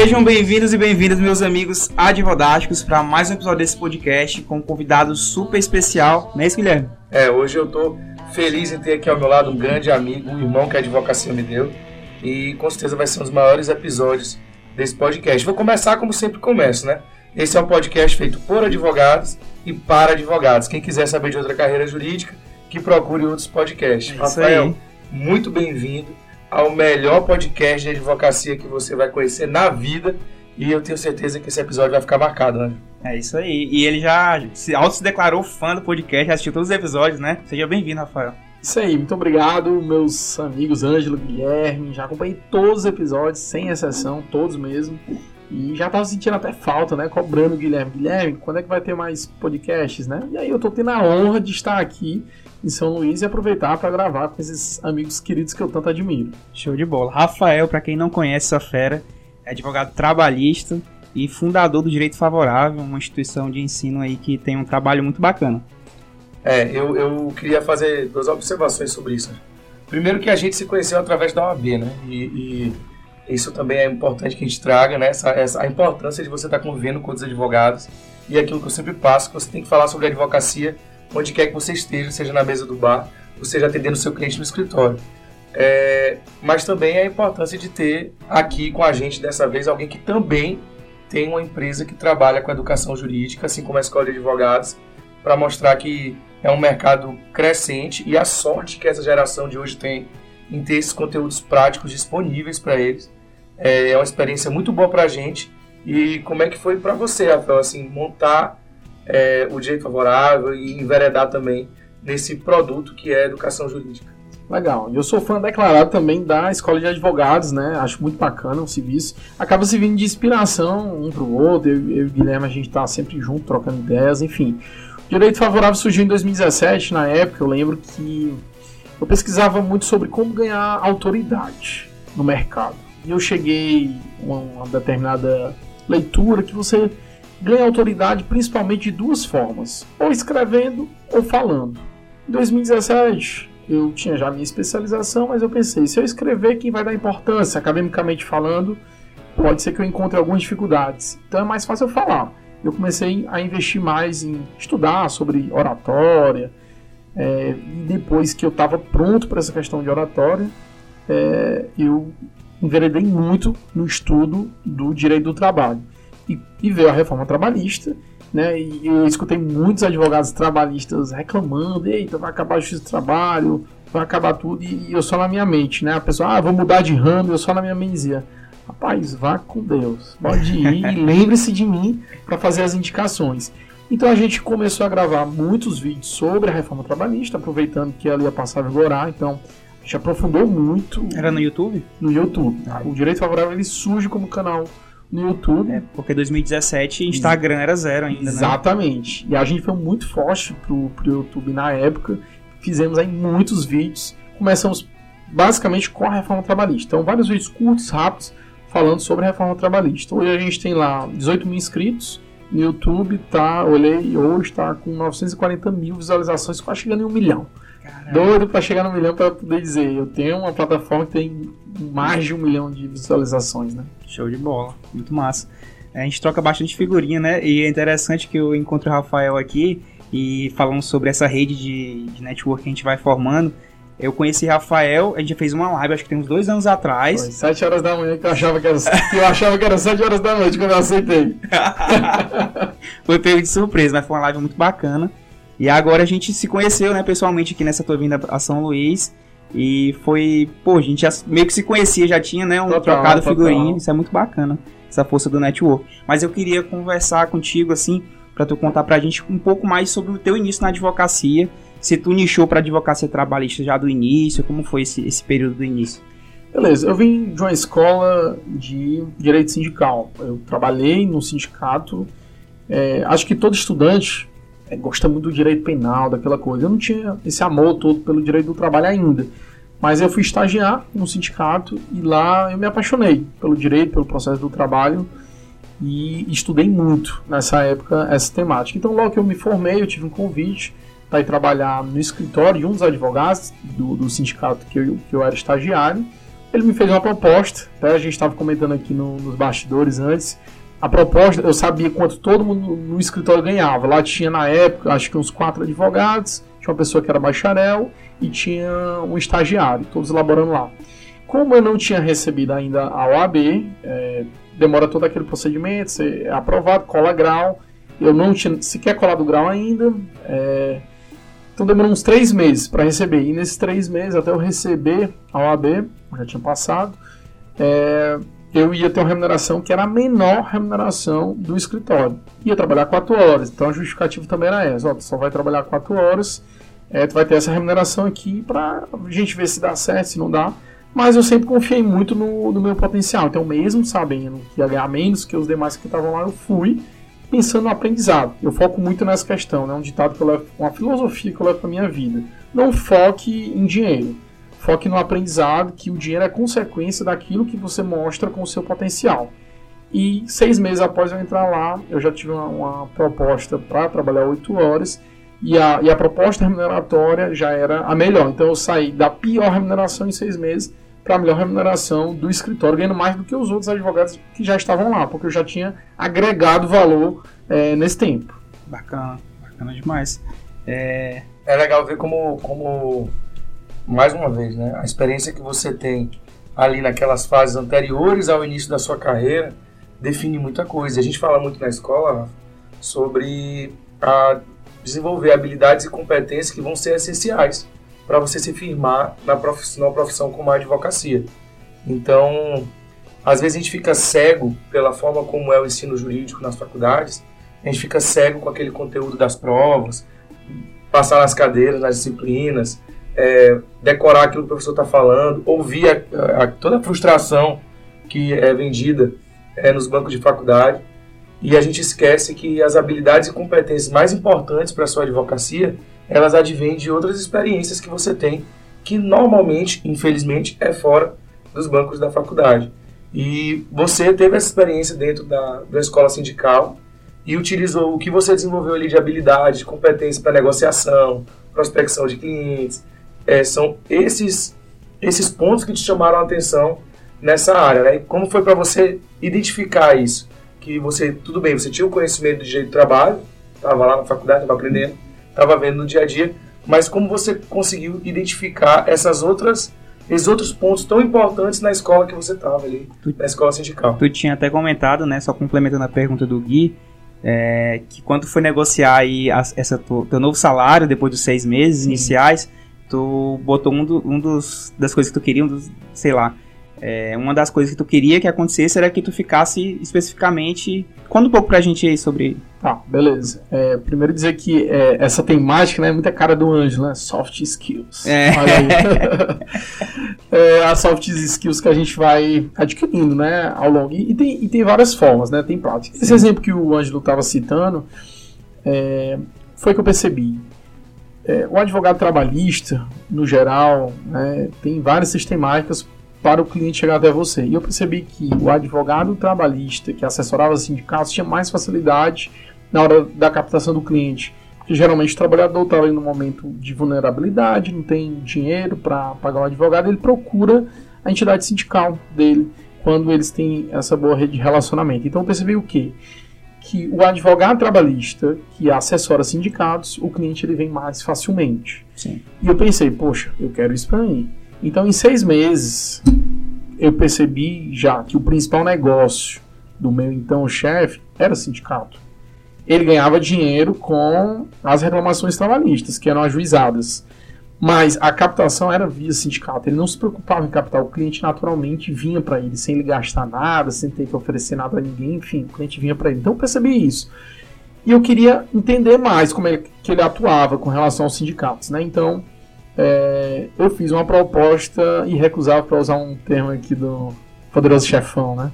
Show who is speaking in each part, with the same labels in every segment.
Speaker 1: Sejam bem-vindos e bem-vindas, meus amigos advodásticos, para mais um episódio desse podcast com um convidado super especial. Não é isso, Guilherme?
Speaker 2: É, hoje eu tô feliz em ter aqui ao meu lado um grande amigo, um irmão que a advocacia me deu. E com certeza vai ser um dos maiores episódios desse podcast. Vou começar como sempre começo, né? Esse é um podcast feito por advogados e para advogados. Quem quiser saber de outra carreira jurídica, que procure outros podcasts.
Speaker 1: É
Speaker 2: Rafael,
Speaker 1: aí.
Speaker 2: muito bem-vindo ao melhor podcast de advocacia que você vai conhecer na vida. E eu tenho certeza que esse episódio vai ficar marcado, né?
Speaker 1: É isso aí. E ele já se auto se declarou fã do podcast, já assistiu todos os episódios, né? Seja bem-vindo, Rafael.
Speaker 3: Isso aí, muito obrigado, meus amigos Ângelo, Guilherme. Já acompanhei todos os episódios, sem exceção, todos mesmo. E já tava sentindo até falta, né? Cobrando o Guilherme. Guilherme, quando é que vai ter mais podcasts, né? E aí eu tô tendo a honra de estar aqui em São Luís e aproveitar para gravar com esses amigos queridos que eu tanto admiro.
Speaker 1: Show de bola. Rafael, para quem não conhece essa fera, é advogado trabalhista e fundador do Direito Favorável, uma instituição de ensino aí que tem um trabalho muito bacana.
Speaker 2: É, eu, eu queria fazer duas observações sobre isso. Primeiro que a gente se conheceu através da OAB, né? E, e isso também é importante que a gente traga, né? Essa, essa, a importância de você estar convivendo com outros advogados. E aquilo que eu sempre passo, que você tem que falar sobre advocacia onde quer que você esteja, seja na mesa do bar, ou seja atendendo seu cliente no escritório. É, mas também a importância de ter aqui com a gente, dessa vez, alguém que também tem uma empresa que trabalha com educação jurídica, assim como a Escola de Advogados, para mostrar que é um mercado crescente e a sorte que essa geração de hoje tem em ter esses conteúdos práticos disponíveis para eles. É, é uma experiência muito boa para a gente. E como é que foi para você, Rafael, assim, montar é, o direito favorável e enveredar também nesse produto que é a educação jurídica?
Speaker 3: Legal. Eu sou fã declarado também da Escola de Advogados, né? Acho muito bacana o serviço. Acaba servindo de inspiração um para o outro. Eu, eu e o Guilherme, a gente tá sempre junto, trocando ideias, enfim. O direito favorável surgiu em 2017, na época eu lembro que eu pesquisava muito sobre como ganhar autoridade no mercado. E eu cheguei a uma determinada leitura que você ganha autoridade principalmente de duas formas, ou escrevendo ou falando. Em 2017, eu tinha já minha especialização, mas eu pensei, se eu escrever, quem vai dar importância, academicamente falando, pode ser que eu encontre algumas dificuldades. Então é mais fácil eu falar. Eu comecei a investir mais em estudar sobre oratória, é, e depois que eu estava pronto para essa questão de oratória, é, eu enveredei muito no estudo do direito do trabalho. E, e veio a reforma trabalhista, né? E eu escutei muitos advogados trabalhistas reclamando: eita, vai acabar a justiça do trabalho, vai acabar tudo. E, eu só na minha mente, né? A pessoa, ah, vou mudar de ramo, eu só na minha mente dizia: rapaz, vá com Deus, pode ir, e lembre-se de mim para fazer as indicações. Então a gente começou a gravar muitos vídeos sobre a reforma trabalhista, aproveitando que ela ia passar a vigorar, então a gente aprofundou muito
Speaker 1: Era no YouTube?
Speaker 3: no YouTube. O Direito Favorável ele surge como canal no YouTube.
Speaker 1: É, porque 2017 Instagram era zero ainda, né?
Speaker 3: Exatamente. E a gente foi muito forte pro, pro YouTube na época. Fizemos aí muitos vídeos. Começamos basicamente com a reforma trabalhista. Então, vários vídeos curtos, rápidos, falando sobre a reforma trabalhista. Hoje a gente tem lá 18 mil inscritos. No YouTube tá, olhei hoje, está com 940 mil visualizações, quase chegando em um milhão.
Speaker 1: Caramba.
Speaker 3: Doido para chegar no milhão para poder dizer, eu tenho uma plataforma que tem mais de um milhão de visualizações, né?
Speaker 1: Show de bola, muito massa. A gente troca bastante figurinha, né? E é interessante que eu encontro o Rafael aqui e falamos sobre essa rede de, de network que a gente vai formando. Eu conheci Rafael, a gente fez uma live, acho que tem uns dois anos atrás.
Speaker 3: Foi 7 horas da manhã que eu achava que era, que eu achava que era 7 horas da noite quando eu aceitei.
Speaker 1: foi pego de surpresa, mas foi uma live muito bacana. E agora a gente se conheceu, né, pessoalmente aqui nessa tua vinda a São Luís. E foi, pô, a gente já meio que se conhecia, já tinha, né, um
Speaker 3: Total,
Speaker 1: trocado
Speaker 3: total.
Speaker 1: figurinha, isso é muito bacana, essa força do network. Mas eu queria conversar contigo, assim, pra tu contar pra gente um pouco mais sobre o teu início na advocacia, se tu nichou pra advocacia trabalhista já do início, como foi esse, esse período do início?
Speaker 3: Beleza, eu vim de uma escola de direito sindical. Eu trabalhei no sindicato. é, acho que todo estudante é, gosta muito do direito penal, daquela coisa. Eu não tinha esse amor todo pelo direito do trabalho ainda. Mas eu fui estagiar no sindicato e lá eu me apaixonei pelo direito, pelo processo do trabalho e estudei muito nessa época essa temática. Então, logo que eu me formei, eu tive um convite para ir trabalhar no escritório de um dos advogados do, do sindicato que eu, que eu era estagiário. ele me fez uma proposta, tá? a gente estava comentando aqui no, nos bastidores antes. A proposta, eu sabia quanto todo mundo no escritório ganhava. Lá tinha na época, acho que uns quatro advogados, tinha uma pessoa que era bacharel e tinha um estagiário, todos elaborando lá. Como eu não tinha recebido ainda a OAB, é, demora todo aquele procedimento, ser é aprovado, cola grau. Eu não tinha sequer colado grau ainda. É, então demorou uns três meses para receber. E nesses três meses, até eu receber a OAB, já tinha passado, é, eu ia ter uma remuneração que era a menor remuneração do escritório. Ia trabalhar quatro horas. Então a justificativa também era essa: ó, tu só vai trabalhar quatro horas, é, tu vai ter essa remuneração aqui para a gente ver se dá certo, se não dá. Mas eu sempre confiei muito no, no meu potencial. Então, mesmo sabendo que ia ganhar menos que os demais que estavam lá, eu fui pensando no aprendizado. Eu foco muito nessa questão, né? Um ditado que eu levo, uma filosofia que eu levo para minha vida. Não foque em dinheiro. Foque no aprendizado, que o dinheiro é consequência daquilo que você mostra com o seu potencial. E seis meses após eu entrar lá, eu já tive uma, uma proposta para trabalhar oito horas e a, e a proposta remuneratória já era a melhor. Então eu saí da pior remuneração em seis meses para a melhor remuneração do escritório, ganhando mais do que os outros advogados que já estavam lá, porque eu já tinha agregado valor é, nesse tempo.
Speaker 1: Bacana, bacana demais.
Speaker 2: É... é legal ver como, como, mais uma vez, né, a experiência que você tem ali naquelas fases anteriores ao início da sua carreira define muita coisa. A gente fala muito na escola sobre a desenvolver habilidades e competências que vão ser essenciais para você se firmar na profissão, na profissão como a advocacia. Então, às vezes a gente fica cego pela forma como é o ensino jurídico nas faculdades, a gente fica cego com aquele conteúdo das provas, passar nas cadeiras, nas disciplinas, é, decorar aquilo que o professor está falando, ouvir a, a, toda a frustração que é vendida é, nos bancos de faculdade, e a gente esquece que as habilidades e competências mais importantes para a sua advocacia elas advêm de outras experiências que você tem, que normalmente, infelizmente, é fora dos bancos da faculdade. E você teve essa experiência dentro da, da escola sindical e utilizou o que você desenvolveu ali de habilidade, de competência para negociação, prospecção de clientes. É, são esses, esses pontos que te chamaram a atenção nessa área. Né? E como foi para você identificar isso? Que você, tudo bem, você tinha o conhecimento de direito do trabalho, estava lá na faculdade, estava aprendendo, estava vendo no dia a dia, mas como você conseguiu identificar essas outras esses outros pontos tão importantes na escola que você estava ali, tu, na escola sindical.
Speaker 1: Tu tinha até comentado, né, só complementando a pergunta do Gui, é, que quando foi negociar aí a, essa tu, teu novo salário depois dos seis meses Sim. iniciais, tu botou um, do, um dos das coisas que tu queria, um dos, sei lá, é, uma das coisas que tu queria que acontecesse era que tu ficasse especificamente. Conta um pouco pra gente aí sobre.
Speaker 3: Tá, beleza. É, primeiro dizer que é, essa temática né, é muita cara do anjo, né? Soft skills. É. Olha aí. é, as soft skills que a gente vai adquirindo né, ao longo. E, e, tem, e tem várias formas, né? Tem prática. Esse exemplo que o Ângelo estava citando é, foi que eu percebi. É, o advogado trabalhista, no geral, né, tem várias sistemáticas para o cliente chegar até você. E eu percebi que o advogado trabalhista que assessorava sindicatos tinha mais facilidade na hora da captação do cliente. Porque geralmente o trabalhador está ali no momento de vulnerabilidade, não tem dinheiro para pagar um advogado, ele procura a entidade sindical dele quando eles têm essa boa rede de relacionamento. Então eu percebi o quê? Que o advogado trabalhista que assessora sindicatos, o cliente ele vem mais facilmente.
Speaker 1: Sim.
Speaker 3: E eu pensei, poxa, eu quero isso para mim. Então, em seis meses, eu percebi já que o principal negócio do meu então chefe era sindicato. Ele ganhava dinheiro com as reclamações trabalhistas, que eram ajuizadas. Mas a captação era via sindicato. Ele não se preocupava em captar. O cliente naturalmente vinha para ele, sem ele gastar nada, sem ter que oferecer nada a ninguém. Enfim, o cliente vinha para ele. Então eu percebi isso. E eu queria entender mais como é que ele atuava com relação aos sindicatos. Né? Então é, eu fiz uma proposta irrecusável, para usar um termo aqui do poderoso chefão, né?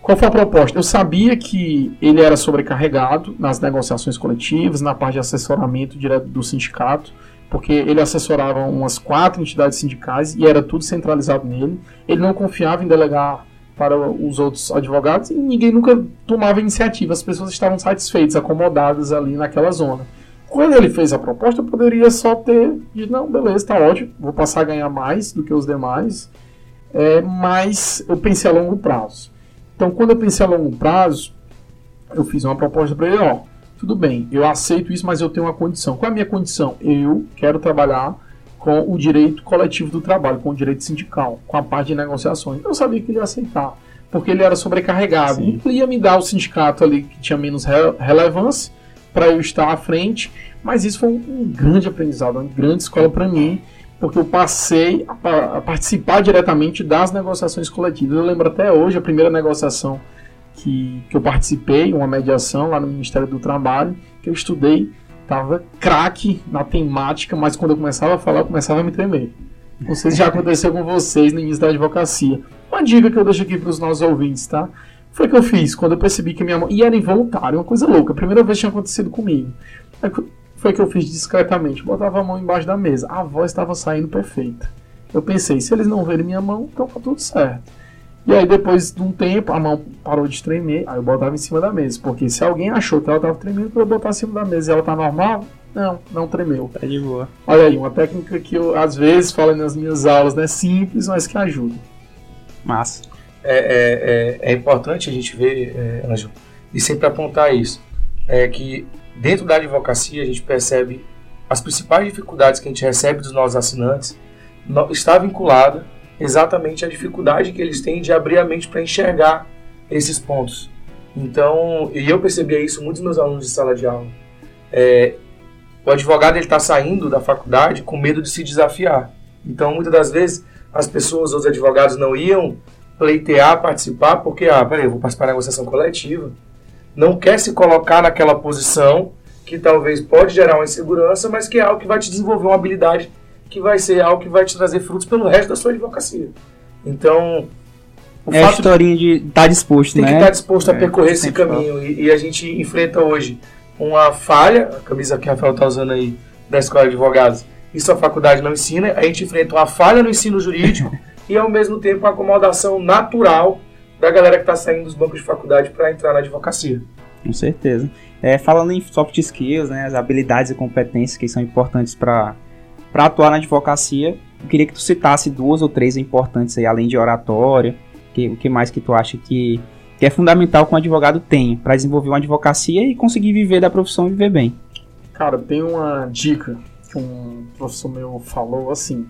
Speaker 3: Qual foi a proposta? Eu sabia que ele era sobrecarregado nas negociações coletivas, na parte de assessoramento direto do sindicato, porque ele assessorava umas quatro entidades sindicais e era tudo centralizado nele. Ele não confiava em delegar para os outros advogados e ninguém nunca tomava iniciativa. As pessoas estavam satisfeitas, acomodadas ali naquela zona. Quando ele fez a proposta, eu poderia só ter dito, não, beleza, tá ótimo, vou passar a ganhar mais do que os demais. é, mas eu pensei a longo prazo. Então, quando eu pensei a longo prazo, eu fiz uma proposta para ele, ó, tudo bem, eu aceito isso, mas eu tenho uma condição. Qual é a minha condição? Eu quero trabalhar com o direito coletivo do trabalho, com o direito sindical, com a parte de negociações. Eu sabia que ele ia aceitar, porque ele era sobrecarregado. Sim. Ele ia me dar o sindicato ali que tinha menos re relevância para eu estar à frente, mas isso foi um, um grande aprendizado, uma grande escola para mim, porque eu passei a, a, participar diretamente das negociações coletivas. Eu lembro até hoje a primeira negociação que, que eu participei, uma mediação lá no Ministério do Trabalho, que eu estudei, estava craque na temática, mas quando eu começava a falar, eu começava a me tremer. Não sei se já aconteceu com vocês no início da advocacia. Uma dica que eu deixo aqui para os nossos ouvintes, tá? Foi o que eu fiz quando eu percebi que minha mão. E era involuntário, uma coisa louca. A primeira vez tinha acontecido comigo. Foi o que eu fiz discretamente. Botava a mão embaixo da mesa. A voz estava saindo perfeita. Eu pensei, se eles não verem minha mão, então tá tudo certo. E aí depois de um tempo a mão parou de tremer, aí eu botava em cima da mesa. Porque se alguém achou que ela estava tremendo, eu botar em cima da mesa e ela tá normal, não, não tremeu.
Speaker 1: Tá de boa.
Speaker 3: Olha aí, uma técnica que eu às vezes falo nas minhas aulas, né? Simples, mas que ajuda.
Speaker 1: Massa.
Speaker 2: É, é, é, é importante a gente ver, é, Anjo, e sempre apontar isso. É que dentro da advocacia a gente percebe as principais dificuldades que a gente recebe dos nossos assinantes está vinculada exatamente a dificuldade que eles têm de abrir a mente para enxergar esses pontos. Então, e eu percebia isso muitos meus alunos de sala de aula. É, o advogado ele está saindo da faculdade com medo de se desafiar. Então, muitas das vezes as pessoas, os advogados não iam pleitear, participar, porque ah, peraí, eu vou participar da negociação coletiva. Não quer se colocar naquela posição que talvez pode gerar uma insegurança, mas que é algo que vai te desenvolver uma habilidade que vai ser algo que vai te trazer frutos pelo resto da sua advocacia. Então,
Speaker 1: o é a historinha de estar tá disposto,
Speaker 2: tem
Speaker 1: né?
Speaker 2: Tem que estar disposto a é, percorrer esse caminho. E, e, a gente enfrenta hoje uma falha, a camisa que o Rafael está usando aí da Escola de Advogados, isso a faculdade não ensina, a gente enfrenta uma falha no ensino jurídico e ao mesmo tempo a acomodação natural da galera que está saindo dos bancos de faculdade para entrar na advocacia.
Speaker 1: Com certeza. É, falando em soft skills, né, as habilidades e competências que são importantes para para atuar na advocacia, eu queria que tu citasse duas ou três importantes aí, além de oratória. Que, o que mais que tu acha que, que é fundamental que um advogado tenha para desenvolver uma advocacia e conseguir viver da profissão e viver bem?
Speaker 3: Cara, tem uma dica que um professor meu falou assim.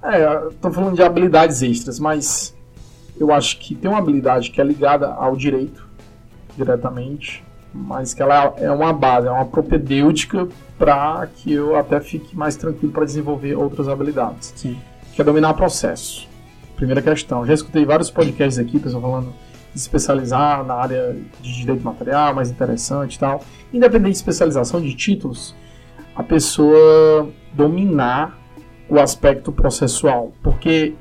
Speaker 3: É, tô falando de habilidades extras, mas eu acho que tem uma habilidade que é ligada ao direito diretamente, mas que ela é uma base, é uma propedêutica para que eu até fique mais tranquilo para desenvolver outras habilidades.
Speaker 1: Sim.
Speaker 3: Que é dominar processo. Primeira questão. Já escutei vários podcasts aqui, pessoal falando de especializar na área de direito material, mais interessante e tal. Independente de especialização de títulos, a pessoa dominar o aspecto processual, porque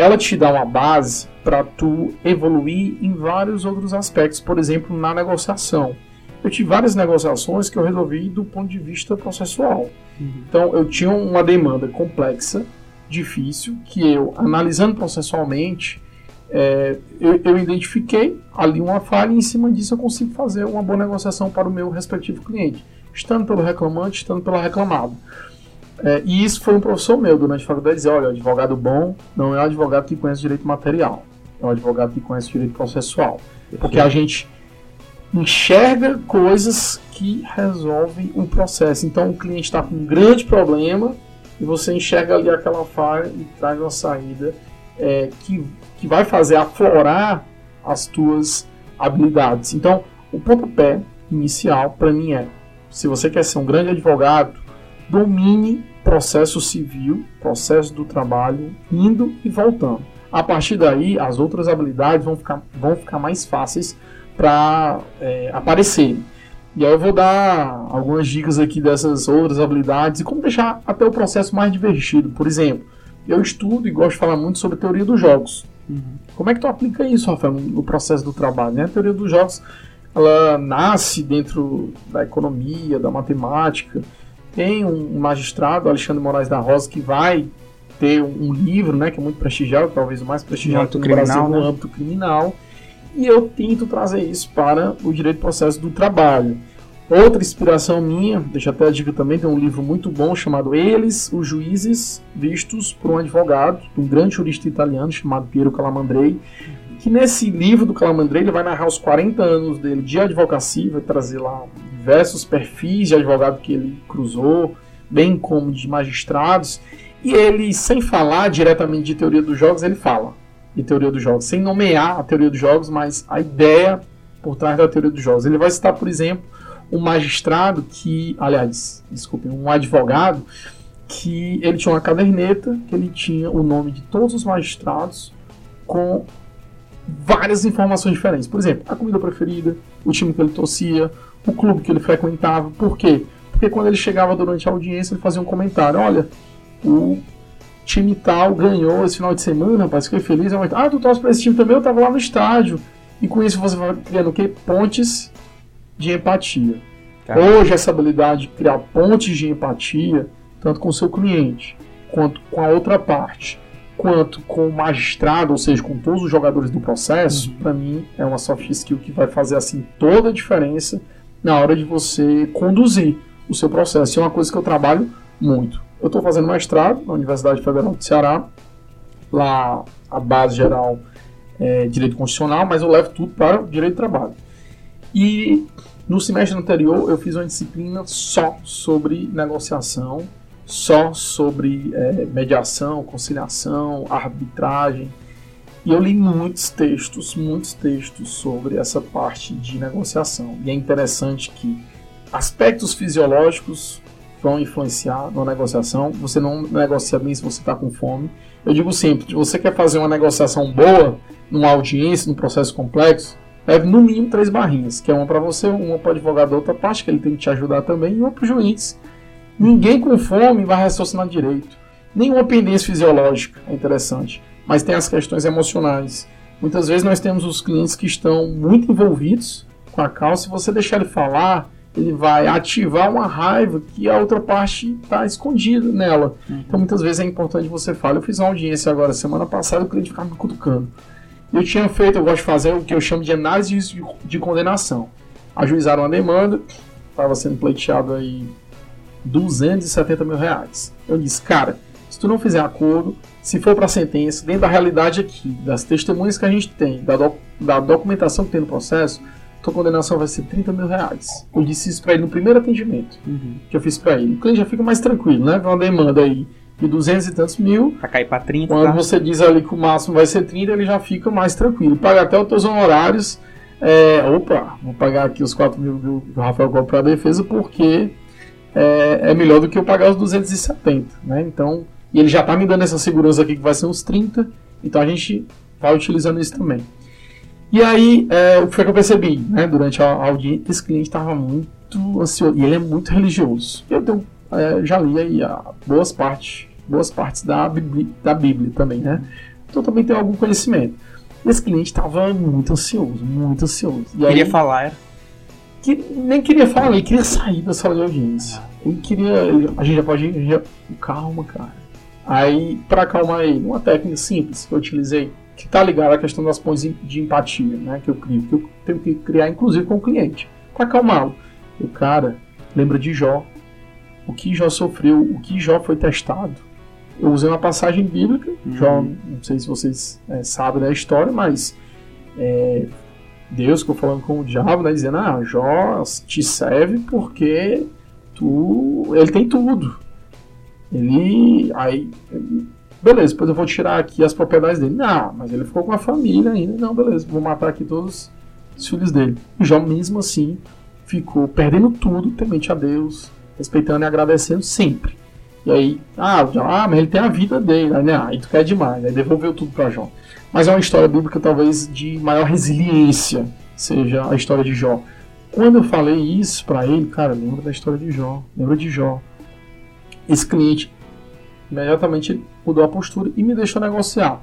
Speaker 3: ela te dá uma base para tu evoluir em vários outros aspectos, por exemplo, na negociação eu tive várias negociações que eu resolvi do ponto de vista processual. Uhum. Então, eu tinha uma demanda complexa, difícil, que eu, analisando processualmente, é, eu, eu, identifiquei ali uma falha e em cima disso eu consigo fazer uma boa negociação para o meu respectivo cliente, estando pelo reclamante, estando pelo reclamado. É, e isso foi um professor meu durante a faculdade dizer, olha, advogado bom não é um advogado que conhece direito material, é um advogado que conhece direito processual. Porque a gente enxerga coisas que resolvem o processo. Então o cliente está com um grande problema e você enxerga ali aquela falha e traz uma saída é, que, que vai fazer aflorar as tuas habilidades. Então o pontapé inicial para mim é: se você quer ser um grande advogado, domine processo civil, processo do trabalho, indo e voltando. A partir daí, as outras habilidades vão ficar, vão ficar mais fáceis para é, aparecerem. E aí eu vou dar algumas dicas aqui dessas outras habilidades e como deixar até o processo mais divertido. Por exemplo, eu estudo e gosto de falar muito sobre teoria dos jogos. Uhum. Como é que tu aplica isso, Rafael, no processo do trabalho? Né? A teoria dos jogos ela nasce dentro da economia, da matemática. Tem um magistrado, Alexandre Moraes da Rosa, que vai ter um livro, né, que é muito prestigiado, talvez o mais prestigiado no, no criminal, Brasil, no né? âmbito criminal e eu tento trazer isso para o direito do processo do trabalho. Outra inspiração minha, deixa até a dica também, tem um livro muito bom chamado Eles, os Juízes Vistos por um Advogado, um grande jurista italiano chamado Piero Calamandrei, que nesse livro do Calamandrei ele vai narrar os 40 anos dele de advocacia, vai trazer lá diversos perfis de advogado que ele cruzou, bem como de magistrados, e ele, sem falar diretamente de teoria dos jogos, ele fala de teoria dos jogos, sem nomear a teoria dos jogos, mas a ideia por trás da teoria dos jogos. Ele vai citar, por exemplo, um magistrado que, aliás, desculpe, um advogado que ele tinha uma caderneta que ele tinha o nome de todos os magistrados com várias informações diferentes. Por exemplo, a comida preferida, o time que ele torcia, o clube que ele frequentava. Por quê? Porque quando ele chegava durante a audiência, ele fazia um comentário: olha, o time tal ganhou esse final de semana, rapaz, fiquei feliz. Ah, tu torce para esse time também? Eu tava lá no estádio. E com isso você vai criando o quê? Pontes de empatia. Caramba. Hoje, essa habilidade de criar pontes de empatia, tanto com o seu cliente, quanto com a outra parte, quanto com o magistrado, ou seja, com todos os jogadores do processo, uhum. para mim é uma soft skill que vai fazer assim toda a diferença na hora de você conduzir o seu processo. é uma coisa que eu trabalho muito. Eu estou fazendo mestrado na Universidade Federal do Ceará, lá a base geral é direito constitucional, mas eu levo tudo para direito do trabalho. E no semestre anterior eu fiz uma disciplina só sobre negociação, só sobre é, mediação, conciliação, arbitragem. E eu li muitos textos, muitos textos sobre essa parte de negociação. E é interessante que aspectos fisiológicos vão influenciar na negociação. Você não negocia bem se você está com fome. Eu digo sempre, se você quer fazer uma negociação boa numa audiência, num processo complexo, leve no mínimo três barrinhas, que é uma para você, uma para o advogado da outra parte, que ele tem que te ajudar também, e uma para o juiz. Ninguém com fome vai raciocinar direito. Nenhuma pendência fisiológica é interessante, mas tem as questões emocionais. Muitas vezes nós temos os clientes que estão muito envolvidos com a causa, se você deixar ele falar, ele vai ativar uma raiva que a outra parte está escondida nela. Uhum. Então muitas vezes é importante você falar. Eu fiz uma audiência agora semana passada, o cliente ficava me cutucando. Eu tinha feito, eu gosto de fazer o que eu chamo de análise de, de condenação. Ajuizaram uma demanda, estava sendo pleiteado aí 270 mil reais. Eu disse, cara, se tu não fizer acordo, se for para sentença, dentro da realidade aqui, das testemunhas que a gente tem, da, doc, da documentação que tem no processo, tua condenação vai ser 30 mil reais. Eu disse isso para ele no primeiro atendimento uhum. que eu fiz para ele. O cliente já fica mais tranquilo, né? Uma demanda aí de 200 e tantos mil.
Speaker 1: Pra cair pra 30.
Speaker 3: Quando tá? você diz ali que o máximo vai ser 30, ele já fica mais tranquilo. Paga até os teus honorários. É, opa, vou pagar aqui os 4 mil que o Rafael cobra pra defesa porque é, é, melhor do que eu pagar os 270, né? Então, e ele já tá me dando essa segurança aqui que vai ser uns 30, então a gente vai utilizando isso também. E aí, é, o que foi que eu percebi, né? Durante a audiência, esse cliente estava muito ansioso, e ele é muito religioso. Eu tenho, é, já li aí a boas partes boas partes da Bíblia, da Bíblia também, né? Então também tem algum conhecimento. Esse cliente estava muito ansioso, muito ansioso.
Speaker 1: E queria aí, falar, era?
Speaker 3: Que, nem queria falar, ele queria sair da sala de audiência. Ele queria. Ele, a gente já pode. Ir, já, calma, cara. Aí, para acalmar ele, uma técnica simples que eu utilizei, que está ligada à questão das pontes de empatia, né? Que eu crio, que eu tenho que criar, inclusive, com o cliente, para acalmá-lo. O cara lembra de Jó, o que Jó sofreu, o que Jó foi testado eu usei uma passagem bíblica, uhum. Jó, não sei se vocês é, sabem da história, mas é, Deus ficou falando com o diabo, né, dizendo, ah, Jó te serve porque tu, ele tem tudo. Ele, aí, beleza, depois eu vou tirar aqui as propriedades dele. Não, mas ele ficou com a família ainda. Não, beleza, vou matar aqui todos os filhos dele. Jó mesmo assim ficou perdendo tudo, temente a Deus, respeitando e agradecendo sempre. E aí, ah, ah, mas ele tem a vida dele, né? Aí tu quer demais, aí devolveu tudo para Jó. Mas é uma história bíblica talvez de maior resiliência, seja a história de Jó. Quando eu falei isso para ele, cara, lembra da história de Jó, lembra de Jó. Esse cliente imediatamente mudou a postura e me deixou negociar.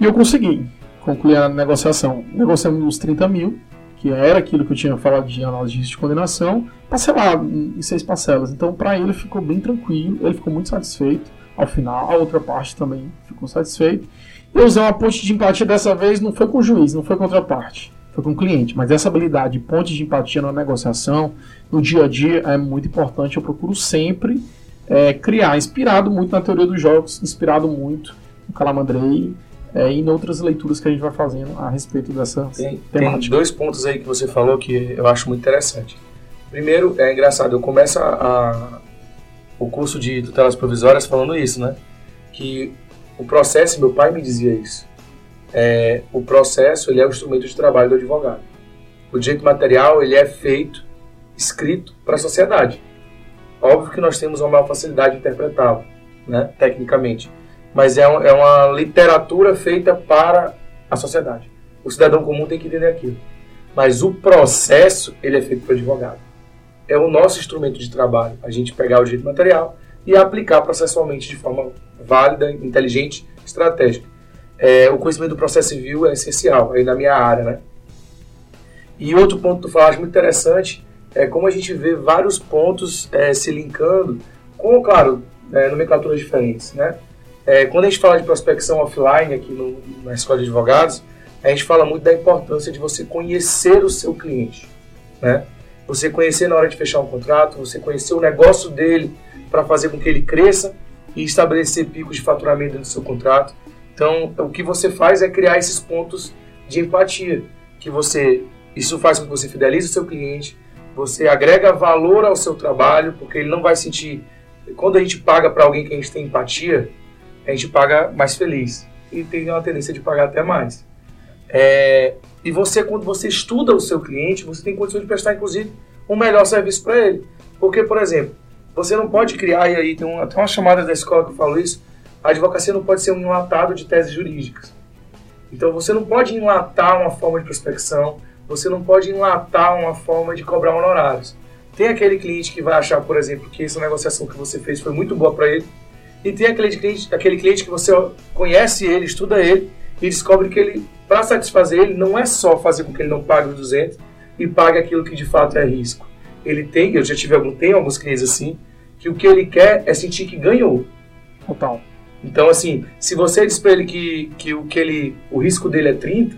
Speaker 3: E eu consegui concluir a negociação. Negociamos uns 30 mil, que era aquilo que eu tinha falado de análise de condenação, parcelado em seis parcelas. Então, para ele ficou bem tranquilo, ele ficou muito satisfeito. Ao final, a outra parte também ficou satisfeita. Eu usei uma ponte de empatia dessa vez, não foi com o juiz, não foi contra a parte. foi com o cliente. Mas essa habilidade, ponte de empatia na negociação, no dia a dia, é muito importante. Eu procuro sempre é, criar, inspirado muito na teoria dos jogos, inspirado muito no Calamandrei é, e em outras leituras que a gente vai fazendo a respeito dessa
Speaker 2: tem, temática. Tem dois pontos aí que você falou que eu acho muito interessante. Primeiro, é engraçado, eu começo a, a, o curso de tutelas provisórias falando isso, né? Que o processo, meu pai me dizia isso, é, o processo ele é o instrumento de trabalho do advogado. O direito material ele é feito, escrito para a sociedade. Óbvio que nós temos uma maior facilidade de interpretá-lo, né, tecnicamente, mas é, um, é uma literatura feita para a sociedade. O cidadão comum tem que entender aquilo. Mas o processo ele é feito para o advogado. É o nosso instrumento de trabalho. A gente pegar o direito material e aplicar processualmente de forma válida, inteligente, estratégica é, o conhecimento do processo civil é essencial aí na minha área, né? E outro ponto que tu falaste muito interessante é como a gente vê vários pontos é, se linkando com, claro, é, nomenclaturas diferentes, né? É, quando a gente fala de prospecção offline aqui no, na Escola de Advogados, a gente fala muito da importância de você conhecer o seu cliente, né? Você conhecer na hora de fechar um contrato, você conhecer o negócio dele para fazer com que ele cresça e estabelecer picos de faturamento dentro do seu contrato. Então, o que você faz é criar esses pontos de empatia, que você isso faz com que você fidelize o seu cliente, você agrega valor ao seu trabalho, porque ele não vai sentir quando a gente paga para alguém que a gente tem empatia, a gente paga mais feliz e tem uma tendência de pagar até mais. É, e você, quando você estuda o seu cliente, você tem condição de prestar, inclusive, um melhor serviço para ele. Porque, por exemplo, você não pode criar, e aí tem uma, até uma chamada da escola que eu falo isso, a advocacia não pode ser um enlatado de teses jurídicas. Então você não pode enlatar uma forma de prospecção, você não pode enlatar uma forma de cobrar honorários. Tem aquele cliente que vai achar, por exemplo, que essa negociação que você fez foi muito boa para ele, e tem aquele cliente, aquele cliente que você conhece ele, estuda ele, e descobre que ele, para satisfazer ele, não é só fazer com que ele não pague os 200 e pague aquilo que de fato é risco. Ele tem, eu já tive algum, tem alguns clientes assim, que o que ele quer é sentir que ganhou.
Speaker 3: Total.
Speaker 2: Então, assim, se você diz para ele que, que, o, que ele, o risco dele é 30,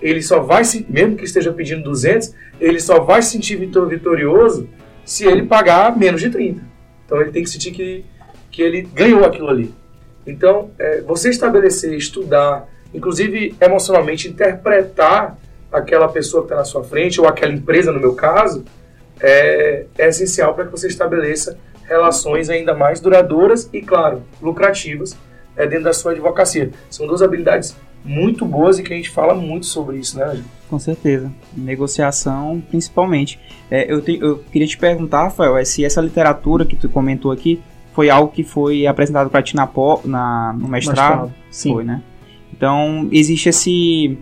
Speaker 2: ele só vai, se, mesmo que esteja pedindo 200, ele só vai se sentir vitorioso se ele pagar menos de 30. Então, ele tem que sentir que, que ele ganhou aquilo ali. Então, é, você estabelecer, estudar, inclusive emocionalmente interpretar aquela pessoa que está na sua frente, ou aquela empresa, no meu caso, é, é essencial para que você estabeleça relações ainda mais duradouras e, claro, lucrativas é, dentro da sua advocacia. São duas habilidades muito boas e que a gente fala muito sobre isso, né?
Speaker 1: Com certeza. Negociação, principalmente. É, eu, te, eu queria te perguntar, Rafael, é se essa literatura que tu comentou aqui foi algo que foi apresentado para ti na, na, no mestrado? mestrado?
Speaker 3: Sim.
Speaker 1: Foi, né? Então, existe esse...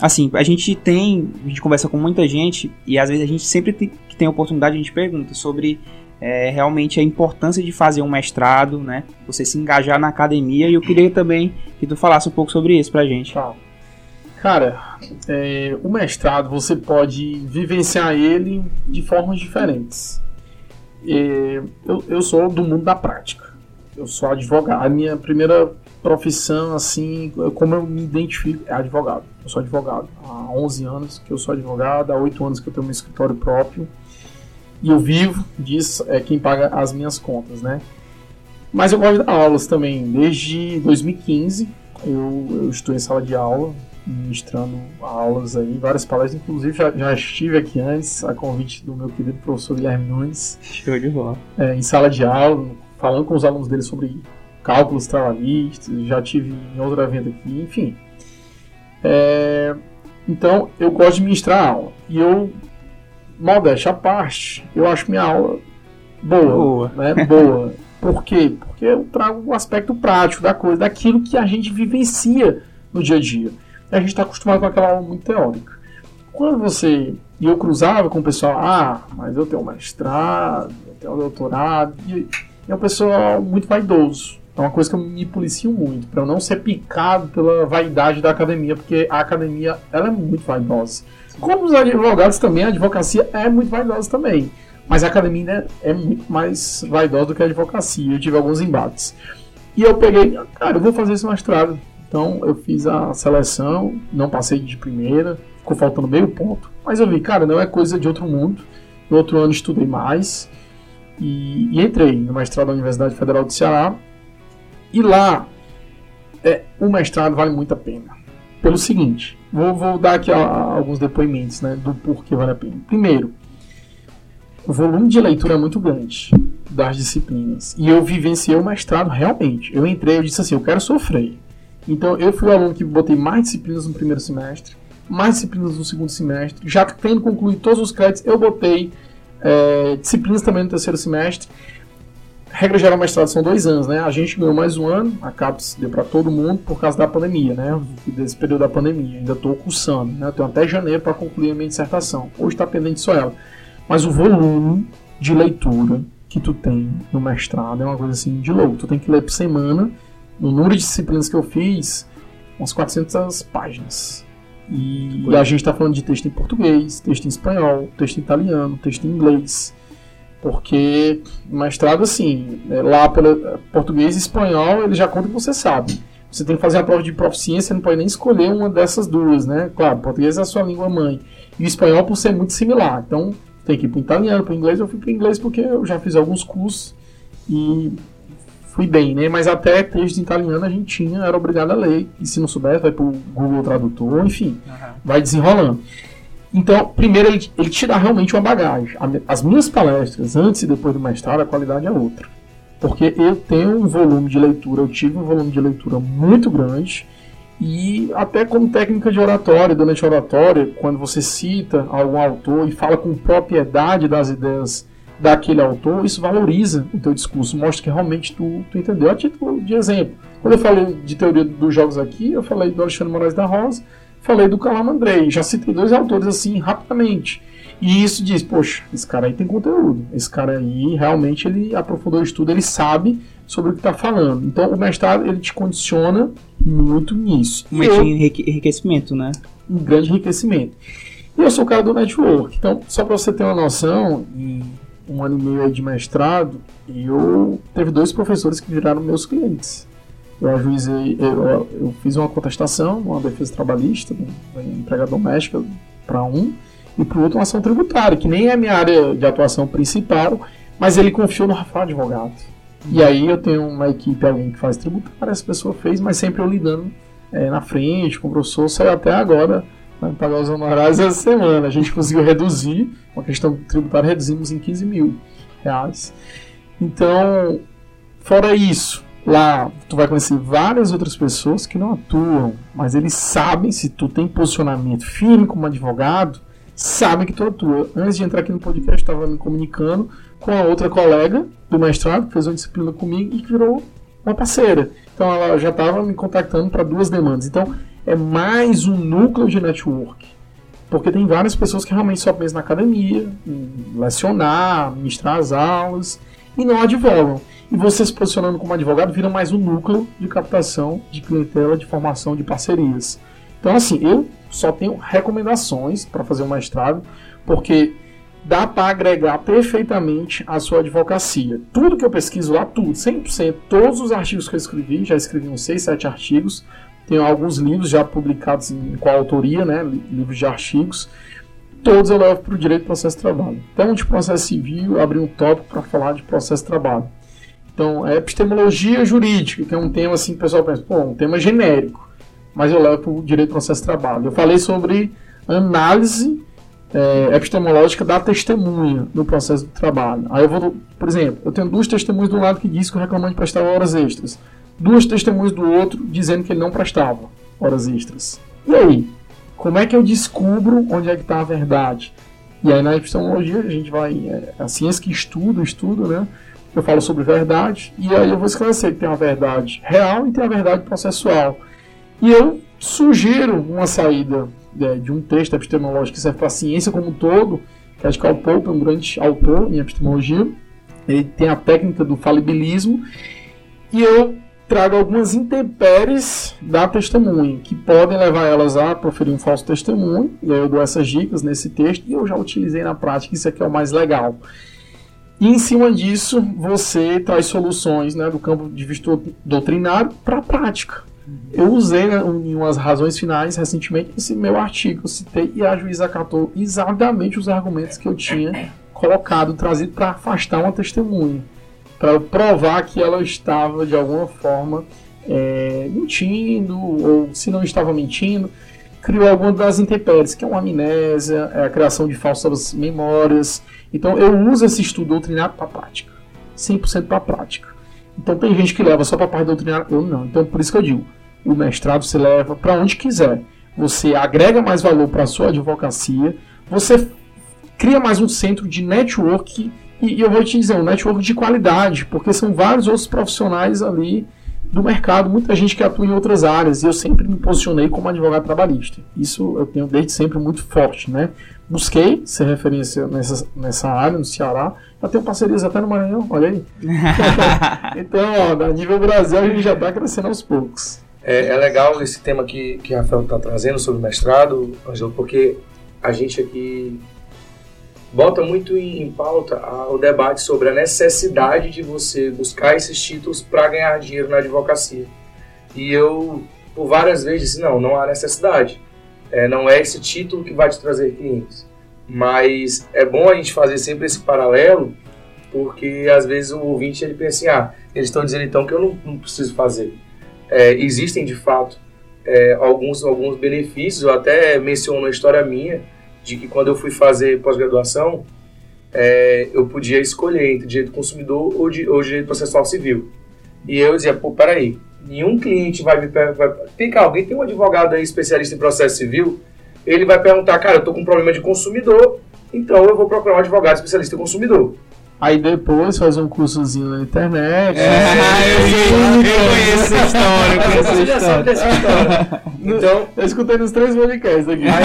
Speaker 1: Assim, a gente tem... A gente conversa com muita gente e às vezes a gente sempre tem, que tem oportunidade, a gente pergunta sobre é, realmente a importância de fazer um mestrado, né? Você se engajar na academia e eu queria também que tu falasse um pouco sobre isso pra gente.
Speaker 3: Tá. Cara, é, o mestrado você pode vivenciar ele de formas diferentes. É, eu, eu sou do mundo da prática. Eu sou advogado. A minha primeira profissão, assim, como eu me identifico, é advogado. Eu sou advogado. Há 11 anos que eu sou advogado, há 8 anos que eu tenho meu escritório próprio e eu vivo disso, é quem paga as minhas contas, né? Mas eu gosto de dar aulas também. Desde 2015 eu, eu estou em sala de aula, ministrando aulas aí, várias palestras, inclusive já, já, estive aqui antes, a convite do meu querido professor Guilherme Nunes.
Speaker 1: Show de bola.
Speaker 3: É, em sala de aula, falando com os alunos dele sobre cálculos trabalhistas, já tive em outro evento aqui, enfim. É, então, eu gosto de ministrar aula. E eu modéstia à parte, eu acho minha aula boa. Boa. Né? boa. Por quê? Porque eu trago o aspecto prático da coisa, daquilo que a gente vivencia no dia a dia. A gente está acostumado com aquela aula muito teórica. Quando você. E eu cruzava com o pessoal, ah, mas eu tenho um mestrado, eu tenho um doutorado. E é um pessoal muito vaidoso. É uma coisa que eu me policio muito, para eu não ser picado pela vaidade da academia, porque a academia ela é muito vaidosa. Como os advogados também, a advocacia é muito vaidosa também. Mas a academia né, é muito mais vaidosa do que a advocacia. Eu tive alguns embates. E eu peguei, cara, eu vou fazer esse mestrado. Então eu fiz a seleção, não passei de primeira, ficou faltando meio ponto. Mas eu vi, cara, não é coisa de outro mundo. No outro ano estudei mais e, e entrei no mestrado da Universidade Federal do Ceará. E lá, é, o mestrado vale muito a pena. Pelo seguinte, vou, vou dar aqui alguns depoimentos né, do porquê vale a pena. Primeiro, o volume de leitura é muito grande das disciplinas. E eu vivenciei o mestrado realmente. Eu entrei, eu disse assim, eu quero sofrer. Então eu fui o aluno que botei mais disciplinas no primeiro semestre, mais disciplinas no segundo semestre. Já tendo concluído todos os créditos, eu botei é, disciplinas também no terceiro semestre. Regra geral, mestrado são dois anos, né? A gente ganhou mais um ano, a CAPES deu para todo mundo por causa da pandemia, né? Desse período da pandemia. Ainda estou cursando, né? Eu tenho até janeiro para concluir a minha dissertação. Hoje está pendente só ela. Mas o volume de leitura que tu tem no mestrado é uma coisa assim de louco. Tu tem que ler por semana. No número de disciplinas que eu fiz, umas 400 páginas. E, e a gente está falando de texto em português, texto em espanhol, texto em italiano, texto em inglês. Porque mestrado, assim, é, lá pelo português e espanhol, ele já conta que você sabe. Você tem que fazer a prova de proficiência, não pode nem escolher uma dessas duas, né? Claro, português é a sua língua mãe. E o espanhol, por ser muito similar. Então, tem que ir para o italiano, para o inglês. Eu fui para o inglês porque eu já fiz alguns cursos e fui bem, né? Mas até texto em italiano a gente tinha, era obrigado a ler. E se não souber, vai para o Google Tradutor, enfim, uhum. vai desenrolando. Então, primeiro, ele, ele te dá realmente uma bagagem. As minhas palestras, antes e depois do mestrado, a qualidade é outra. Porque eu tenho um volume de leitura, eu tive um volume de leitura muito grande e até como técnica de oratória, durante a oratória, quando você cita algum autor e fala com propriedade das ideias daquele autor, isso valoriza o teu discurso, mostra que realmente tu, tu entendeu. A título de exemplo, quando eu falei de teoria dos jogos aqui, eu falei do Alexandre Moraes da Rosa, falei do Calama Andrei, já citei dois autores assim rapidamente. E isso diz, poxa, esse cara aí tem conteúdo, esse cara aí realmente ele aprofundou o estudo, ele sabe sobre o que está falando. Então o mestrado ele te condiciona muito nisso.
Speaker 1: Mas eu, enriquecimento, né?
Speaker 3: Um grande enriquecimento. E eu sou o cara do network. Então, só para você ter uma noção, em um ano e meio de mestrado, eu teve dois professores que viraram meus clientes. Eu eu, eu fiz uma contestação, uma defesa trabalhista, uma empregada doméstica para um, e para o outro uma ação tributária, que nem é a minha área de atuação principal, mas ele confiou no Rafael Advogado. E aí eu tenho uma equipe, alguém que faz tributário, essa pessoa fez, mas sempre eu lidando é, na frente com o professor, saiu até agora vai pagar os honorários essa semana. A gente conseguiu reduzir, uma questão tributária, reduzimos em 15 mil reais. Então, fora isso, lá tu vai conhecer várias outras pessoas que não atuam, mas eles sabem se tu tem posicionamento firme como advogado, sabem que tu atua. Antes de entrar aqui no podcast, estava me comunicando com a outra colega do mestrado, que fez uma disciplina comigo e que virou uma parceira. Então ela já estava me contactando para duas demandas. Então é mais um núcleo de network. Porque tem várias pessoas que realmente só pensam na academia, em lecionar, ministrar as aulas e não advogam. E você se posicionando como advogado vira mais um núcleo de captação de clientela, de formação de parcerias. Então, assim, eu só tenho recomendações para fazer o mestrado, porque dá para agregar perfeitamente a sua advocacia. Tudo que eu pesquiso lá, tudo, 100%, todos os artigos que eu escrevi, já escrevi uns 6, 7 artigos, tenho alguns livros já publicados em coautoria, né, livros de artigos, todos eu levo para o direito do processo de trabalho. Então, de processo civil, abri um tópico para falar de processo de trabalho. Então, é epistemologia jurídica, que é um tema assim, o pessoal pensa, pô, um tema genérico, mas eu levo para o direito do processo de trabalho. Eu falei sobre análise é, epistemológica da testemunha no processo do trabalho. Aí eu vou, por exemplo, eu tenho duas testemunhas do lado que diz que o reclamante prestava horas extras, duas testemunhas do outro dizendo que ele não prestava horas extras. E aí? Como é que eu descubro onde é que está a verdade? E aí na epistemologia a gente vai, é, a ciência que estuda, estuda, né? Eu falo sobre verdade e aí eu vou esclarecer que tem a verdade real e tem a verdade processual. E eu sugiro uma saída de, de um texto epistemológico que serve para a ciência como um todo, que é de Karl Popper, um grande autor em epistemologia. Ele tem a técnica do falibilismo e eu trago algumas intempéries da testemunha, que podem levar elas a proferir um falso testemunho, e aí eu dou essas dicas nesse texto, e eu já utilizei na prática, isso aqui é o mais legal. E em cima disso, você traz soluções né, do campo de vista doutrinário para a prática. Eu usei né, umas razões finais recentemente esse meu artigo, eu citei e a juíza acatou exatamente os argumentos que eu tinha colocado, trazido para afastar uma testemunha, para provar que ela estava de alguma forma é, mentindo, ou se não estava mentindo, criou alguma das intempéries, que é uma amnésia, é a criação de falsas memórias. Então eu uso esse estudo doutrinário para a prática, 100% para a prática. Então tem gente que leva só para a parte doutrinária, eu não. Então por isso que eu digo, o mestrado se leva para onde quiser. Você agrega mais valor para a sua advocacia, você cria mais um centro de network e, e eu vou te dizer, um network de qualidade, porque são vários outros profissionais ali do mercado, muita gente que atua em outras áreas, e eu sempre me posicionei como advogado trabalhista. Isso eu tenho desde sempre muito forte, né? Busquei ser referência nessa, nessa área, no Ceará, já tenho parcerias até no Maranhão, olha aí. então, ó, a nível Brasil, a gente já está crescendo aos poucos.
Speaker 2: É, é, legal esse tema que, que Rafael está trazendo sobre o mestrado, Angelo, porque a gente aqui bota muito em, em pauta a, o debate sobre a necessidade de você buscar esses títulos para ganhar dinheiro na advocacia. E eu, por várias vezes, disse, não, não há necessidade. É, não é esse título que vai te trazer clientes. Mas é bom a gente fazer sempre esse paralelo, porque às vezes o ouvinte ele pensa assim, ah, eles estão dizendo então que eu não, não preciso fazer. É, existem de fato é, alguns, alguns benefícios, eu até menciono a história minha, de que quando eu fui fazer pós-graduação, é, eu podia escolher entre direito consumidor ou, de, ou direito processual civil. E eu dizia, pô, peraí, nenhum cliente vai me perguntar. Tem que alguém tem um advogado aí especialista em processo civil, ele vai perguntar, cara, eu tô com um problema de consumidor, então eu vou procurar um advogado especialista em consumidor.
Speaker 3: Aí depois faz um cursozinho na internet.
Speaker 1: É, eu, eu conheço essa história, eu conheço essa história.
Speaker 3: Dessa história. Então, eu escutei nos três podcasts aqui.
Speaker 2: Aí,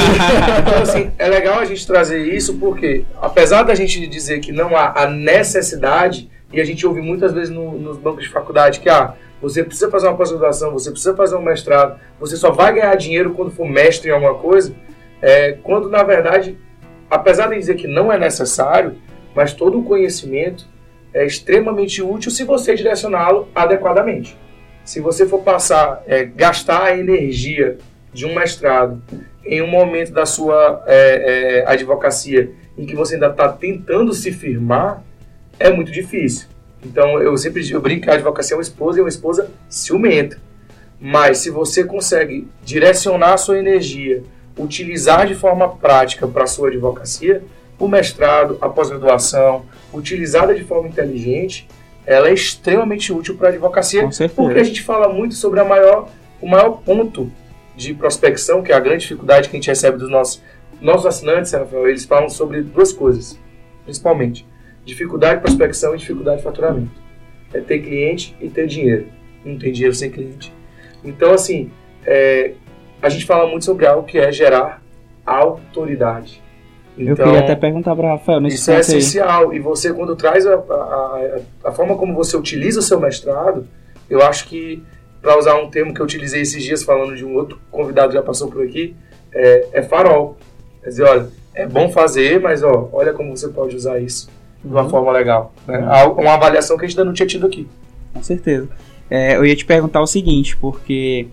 Speaker 2: então, assim, é legal a gente trazer isso porque, apesar da gente dizer que não há a necessidade, e a gente ouve muitas vezes no, nos bancos de faculdade que ah, você precisa fazer uma pós-graduação, você precisa fazer um mestrado, você só vai ganhar dinheiro quando for mestre em alguma coisa, é, quando na verdade, apesar de dizer que não é necessário, mas todo o conhecimento é extremamente útil se você direcioná-lo adequadamente. Se você for passar, é, gastar a energia de um mestrado em um momento da sua é, é, advocacia em que você ainda está tentando se firmar, é muito difícil. Então eu sempre eu brinco que a advocacia é uma esposa e uma esposa ciumenta. Mas se você consegue direcionar a sua energia, utilizar de forma prática para a sua advocacia, o mestrado, a pós-graduação, utilizada de forma inteligente, ela é extremamente útil para a advocacia, porque a gente fala muito sobre a maior, o maior ponto de prospecção, que é a grande dificuldade que a gente recebe dos nossos, nossos assinantes, Rafael, eles falam sobre duas coisas, principalmente. Dificuldade de prospecção e dificuldade de faturamento. É ter cliente e ter dinheiro. Não tem dinheiro sem cliente. Então, assim, é, a gente fala muito sobre algo que é gerar autoridade.
Speaker 1: Então, eu queria então, até perguntar para Rafael nesse
Speaker 2: Isso é essencial. Aí. E você, quando traz a, a, a, forma como você utiliza o seu mestrado, eu acho que, para usar um termo que eu utilizei esses dias falando de um outro convidado que já passou por aqui, é, é farol. Quer dizer, olha, é bom fazer, mas ó, olha como você pode usar isso de uma uhum. forma legal. Né? Uhum. Uma avaliação que a gente ainda não tinha tido aqui.
Speaker 1: Com certeza. É, eu ia te perguntar o seguinte, porque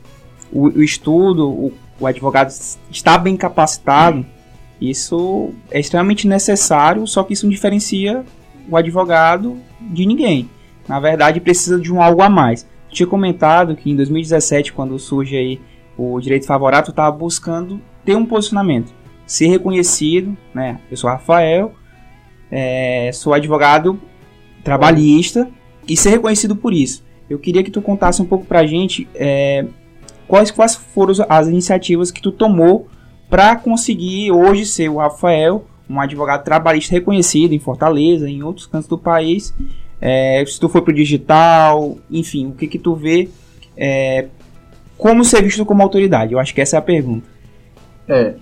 Speaker 1: o, o estudo, o, o, advogado está bem capacitado, uhum isso é extremamente necessário, só que isso não diferencia o advogado de ninguém. Na verdade, precisa de um algo a mais. Eu tinha comentado que em 2017, quando surge aí o direito favorável, estava buscando ter um posicionamento, ser reconhecido, né? Eu sou Rafael, é, sou advogado trabalhista e ser reconhecido por isso. Eu queria que tu contasse um pouco pra gente é, quais, quais foram as iniciativas que tu tomou para conseguir hoje ser o Rafael, um advogado trabalhista reconhecido em Fortaleza, em outros cantos do país. É, se tu for pro digital, enfim, o que que tu vê é, como ser visto como autoridade? Eu acho que essa é a pergunta.
Speaker 3: É,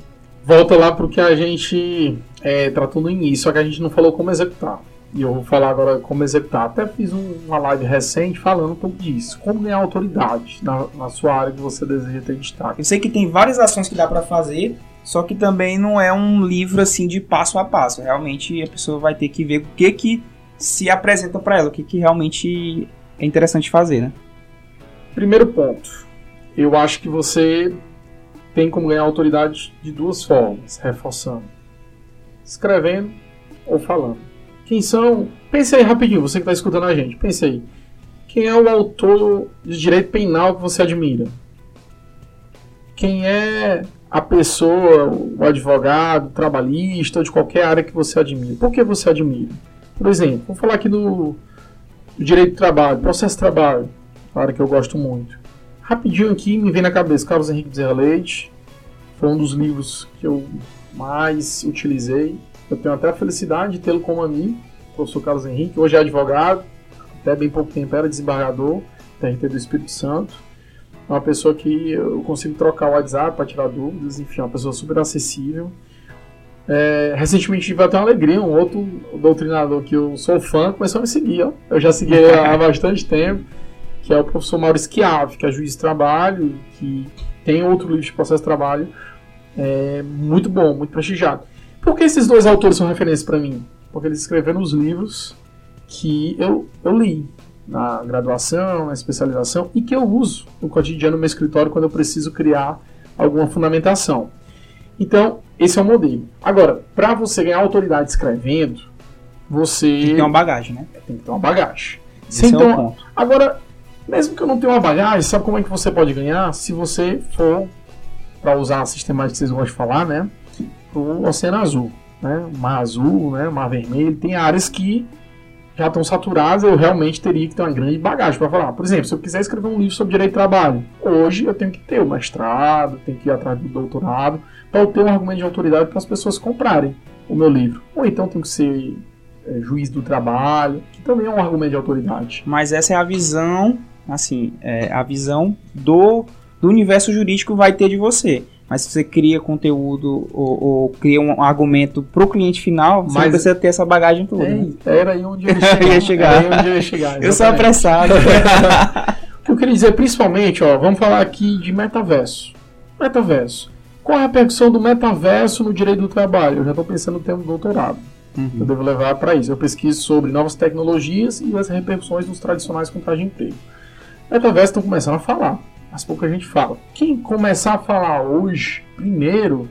Speaker 3: volta lá pro que a gente é, tratou no início, só que a gente não falou como executar. E eu vou falar agora como executar. Até fiz um, uma live recente falando um pouco disso. Como ganhar autoridade na, na sua área que você deseja ter destaque.
Speaker 1: Eu sei que tem várias ações que dá para fazer, só que também não é um livro assim de passo a passo. Realmente a pessoa vai ter que ver o que que se apresenta para ela, o que que realmente é interessante fazer, né?
Speaker 3: Primeiro ponto. eu acho que você tem como ganhar autoridade de duas formas, reforçando. Escrevendo ou falando. Quem são? Pense aí rapidinho, você que está escutando a gente. Pense aí. Quem é o autor de direito penal que você admira? Quem é a pessoa, o advogado, o trabalhista, ou de qualquer área que você admira? Por que você admira? Por exemplo, vamos falar aqui do, do direito do trabalho, processo de trabalho, área que eu gosto muito. Rapidinho aqui me vem na cabeça Carlos Henrique Bezerra Leite, foi um dos livros que eu mais utilizei. Eu tenho até a felicidade de tê-lo como amigo, o professor Carlos Henrique, hoje é advogado, até bem pouco tempo era desembargador, TRT do Espírito Santo. É uma pessoa que eu consigo trocar o WhatsApp para tirar dúvidas, enfim, é uma pessoa super acessível. É, recentemente tive até uma alegria, um outro doutrinador que eu sou fã começou a me seguir, ó. eu já segui há bastante tempo que é o professor Maurício Chiave, que é juiz de trabalho, que tem outro livro de processo de trabalho é, muito bom, muito prestigiado. Por que esses dois autores são referências para mim? Porque eles escreveram os livros que eu, eu li na graduação, na especialização e que eu uso no cotidiano no meu escritório quando eu preciso criar alguma fundamentação. Então, esse é o modelo. Agora, para você ganhar autoridade escrevendo, você.
Speaker 1: Tem que ter uma bagagem, né?
Speaker 3: Tem que ter uma bagagem. Esse então, é o ponto. Agora, mesmo que eu não tenha uma bagagem, sabe como é que você pode ganhar? Se você for, para usar a sistemática que vocês gostam de falar, né? O Oceano Azul, né? Mar Azul, né? Mar Vermelho. Tem áreas que já estão saturadas, eu realmente teria que ter uma grande bagagem para falar. Por exemplo, se eu quiser escrever um livro sobre direito de trabalho, hoje eu tenho que ter o mestrado, tenho que ir atrás do doutorado, para eu ter um argumento de autoridade para as pessoas comprarem o meu livro. Ou então tenho que ser é, juiz do trabalho, que também é um argumento de autoridade.
Speaker 1: Mas essa é a visão assim, é, a visão do, do universo jurídico vai ter de você. Mas se você cria conteúdo ou, ou cria um argumento para o cliente final, você Mas, precisa ter essa bagagem toda. É,
Speaker 3: né? Era aí onde eu ia chegar. Era aí onde eu ia chegar.
Speaker 1: eu sou apressado.
Speaker 3: o que eu queria dizer, principalmente, ó, vamos falar aqui de metaverso. Metaverso. Qual a repercussão do metaverso no direito do trabalho? Eu já estou pensando no termo doutorado. Uhum. Eu devo levar para isso. Eu pesquiso sobre novas tecnologias e as repercussões dos tradicionais contratos de emprego. Metaverso estão começando a falar, mas pouca gente fala. Quem começar a falar hoje, primeiro,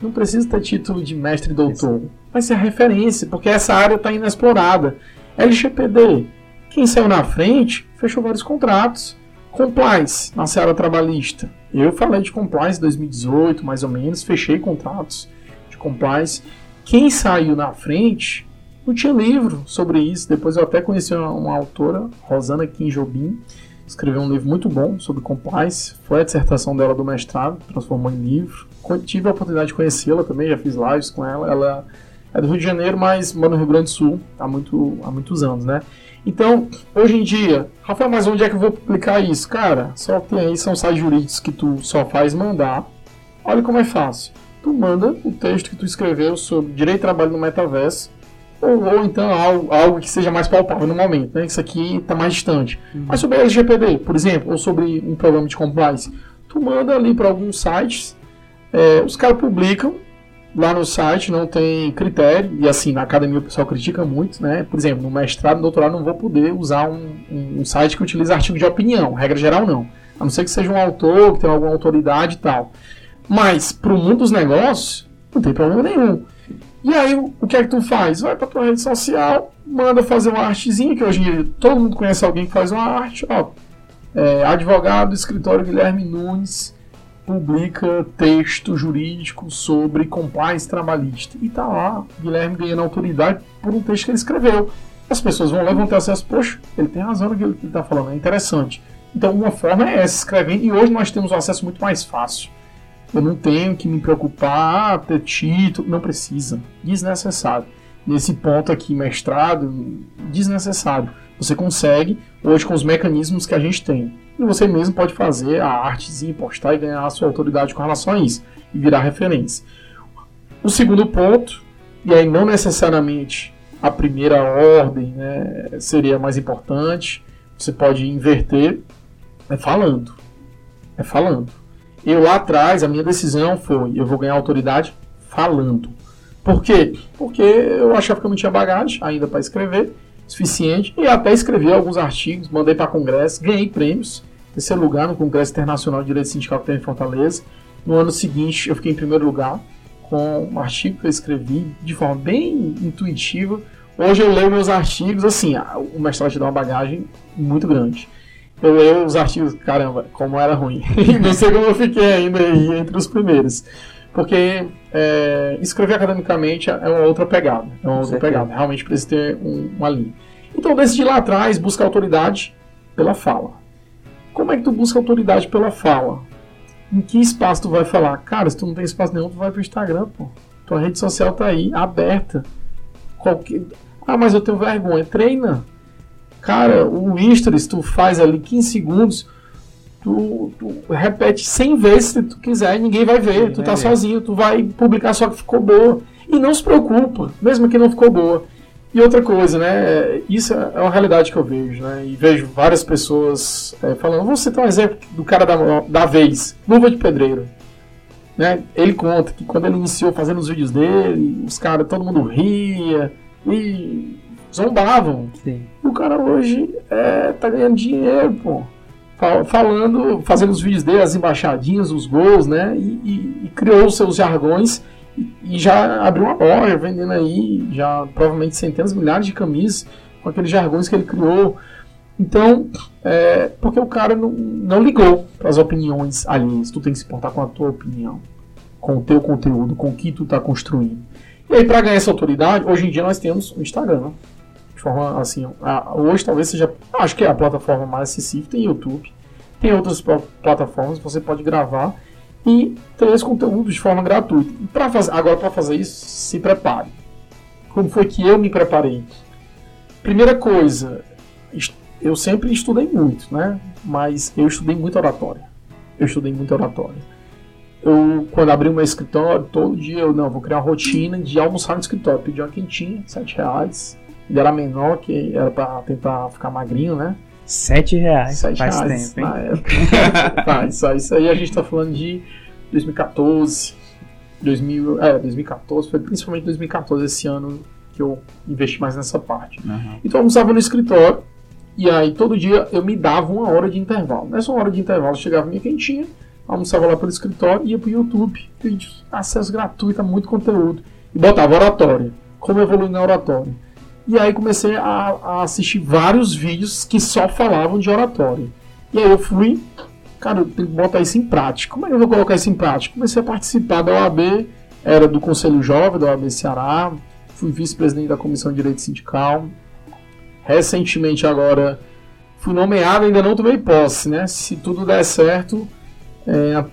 Speaker 3: não precisa ter título de mestre e doutor. Vai ser referência, porque essa área está inexplorada. LGPD, quem saiu na frente, fechou vários contratos. Compliance, na seara trabalhista. Eu falei de compliance em 2018, mais ou menos, fechei contratos de compliance. Quem saiu na frente não tinha livro sobre isso. Depois eu até conheci uma, uma autora, Rosana Kim Jobim, escreveu um livro muito bom sobre compliance. Foi a dissertação dela do mestrado, transformou em livro. Tive a oportunidade de conhecê-la também, já fiz lives com ela. Ela é do Rio de Janeiro, mas mora no Rio Grande do Sul há, muito, há muitos anos, né? Então, hoje em dia, Rafael, mas onde é que eu vou publicar isso? Cara, só tem aí, são sites jurídicos que tu só faz mandar. Olha como é fácil. Tu manda o texto que tu escreveu sobre direito de trabalho no metaverso ou, ou então algo, algo, que seja mais palpável no momento, né? Isso aqui está mais distante. Uhum. Mas sobre LGPD, por exemplo, ou sobre um programa de compliance, tu manda ali para alguns sites, é, os caras publicam lá no site, não tem critério, e assim, na academia o pessoal critica muito, né? Por exemplo, no mestrado, no doutorado, não vou poder usar um, um, um site que utiliza artigo de opinião, regra geral não. A não ser que seja um autor, que tenha alguma autoridade e tal. Mas, para o mundo dos negócios, não tem problema nenhum. E aí, o que é que tu faz? Vai pra tua rede social, manda fazer uma artezinha, que hoje em dia todo mundo conhece alguém que faz uma arte, ó. É, advogado, escritório Guilherme Nunes publica texto jurídico sobre compliance trabalhista. E tá lá, Guilherme ganhando autoridade por um texto que ele escreveu. As pessoas vão lá e vão ter acesso, poxa, ele tem razão no que ele está falando, é interessante. Então, uma forma é essa, escrevendo, e hoje nós temos um acesso muito mais fácil. Eu não tenho que me preocupar, ah, ter título, não precisa. Desnecessário. Nesse ponto aqui, mestrado, desnecessário. Você consegue, hoje, com os mecanismos que a gente tem. E você mesmo pode fazer a artezinha, postar e ganhar a sua autoridade com relação a isso. E virar referência. O segundo ponto, e aí não necessariamente a primeira ordem né, seria mais importante, você pode inverter, é falando. É falando. Eu lá atrás, a minha decisão foi: eu vou ganhar autoridade falando. Por quê? Porque eu achava que eu não tinha bagagem ainda para escrever suficiente e até escrevi alguns artigos, mandei para congresso, ganhei prêmios. terceiro lugar no Congresso Internacional de Direito Sindical que tem em Fortaleza. No ano seguinte, eu fiquei em primeiro lugar com um artigo que eu escrevi de forma bem intuitiva. Hoje eu leio meus artigos, assim, o mestrado te dá uma bagagem muito grande. Eu leio os artigos, caramba, como era ruim. Não sei como eu fiquei ainda aí entre os primeiros. Porque é, escrever academicamente é uma outra pegada. É uma outra pegada. Realmente precisa ter um, uma linha. Então decidi lá atrás buscar autoridade pela fala. Como é que tu busca autoridade pela fala? Em que espaço tu vai falar? Cara, se tu não tem espaço nenhum, tu vai pro Instagram, pô. Tua rede social tá aí, aberta. Qualquer... Ah, mas eu tenho vergonha. Treina. Cara, o Stories tu faz ali 15 segundos, tu, tu, repete 100 vezes se tu quiser e ninguém vai ver. tu tá sozinho, tu vai publicar só que ficou boa. E não se preocupa, mesmo que não ficou boa. E outra coisa, né? Isso é uma realidade que eu vejo, né? E vejo várias pessoas é, falando. Vou citar um exemplo do cara da, da vez, Luva de Pedreiro. Né? Ele conta que quando ele iniciou fazendo os vídeos dele, os caras, todo mundo ria e zombavam. Sim. O cara hoje é, tá ganhando dinheiro, pô. Falando, fazendo os vídeos dele, as embaixadinhas, os gols, né? E, e, e criou os seus jargões e já abriu uma loja vendendo aí já provavelmente centenas, milhares de camisas com aqueles jargões que ele criou. Então, é, porque o cara não, não ligou para as opiniões alheias. Tu tem que se portar com a tua opinião, com o teu conteúdo, com o que tu está construindo. E aí, para ganhar essa autoridade, hoje em dia nós temos o Instagram. De forma assim, a, hoje talvez seja, acho que é a plataforma mais acessível. Tem YouTube, tem outras plataformas, você pode gravar e esse conteúdo de forma gratuita. Pra fazer, agora, para fazer isso, se prepare. Como foi que eu me preparei? Primeira coisa, eu sempre estudei muito, né? Mas eu estudei muito oratória. Eu estudei muito oratória. Eu, quando abri o meu escritório, todo dia eu não vou criar uma rotina de almoçar no escritório. Pedi uma quentinha, sete reais. Ele era menor, que era para tentar ficar magrinho, né?
Speaker 1: Sete reais.
Speaker 3: Sete faz reais tempo, hein? tá, isso, isso aí a gente tá falando de 2014. 2000, é, 2014, foi principalmente 2014 esse ano que eu investi mais nessa parte. Uhum. Então eu almoçava no escritório e aí todo dia eu me dava uma hora de intervalo. Nessa hora de intervalo chegava minha quentinha, almoçava lá pelo escritório e ia pro YouTube. Vídeos, acesso gratuito a muito conteúdo. E botava oratória. Como evoluir na oratória. E aí comecei a, a, assistir vários vídeos que só falavam de oratória. E aí eu fui, cara, eu tenho que botar isso em prática. Como é que eu vou colocar isso em prática? Comecei a participar da OAB, era do Conselho Jovem da OAB Ceará, fui vice-presidente da Comissão de Direito Sindical. Recentemente agora fui nomeado, ainda não tomei posse, né? Se tudo der certo, é,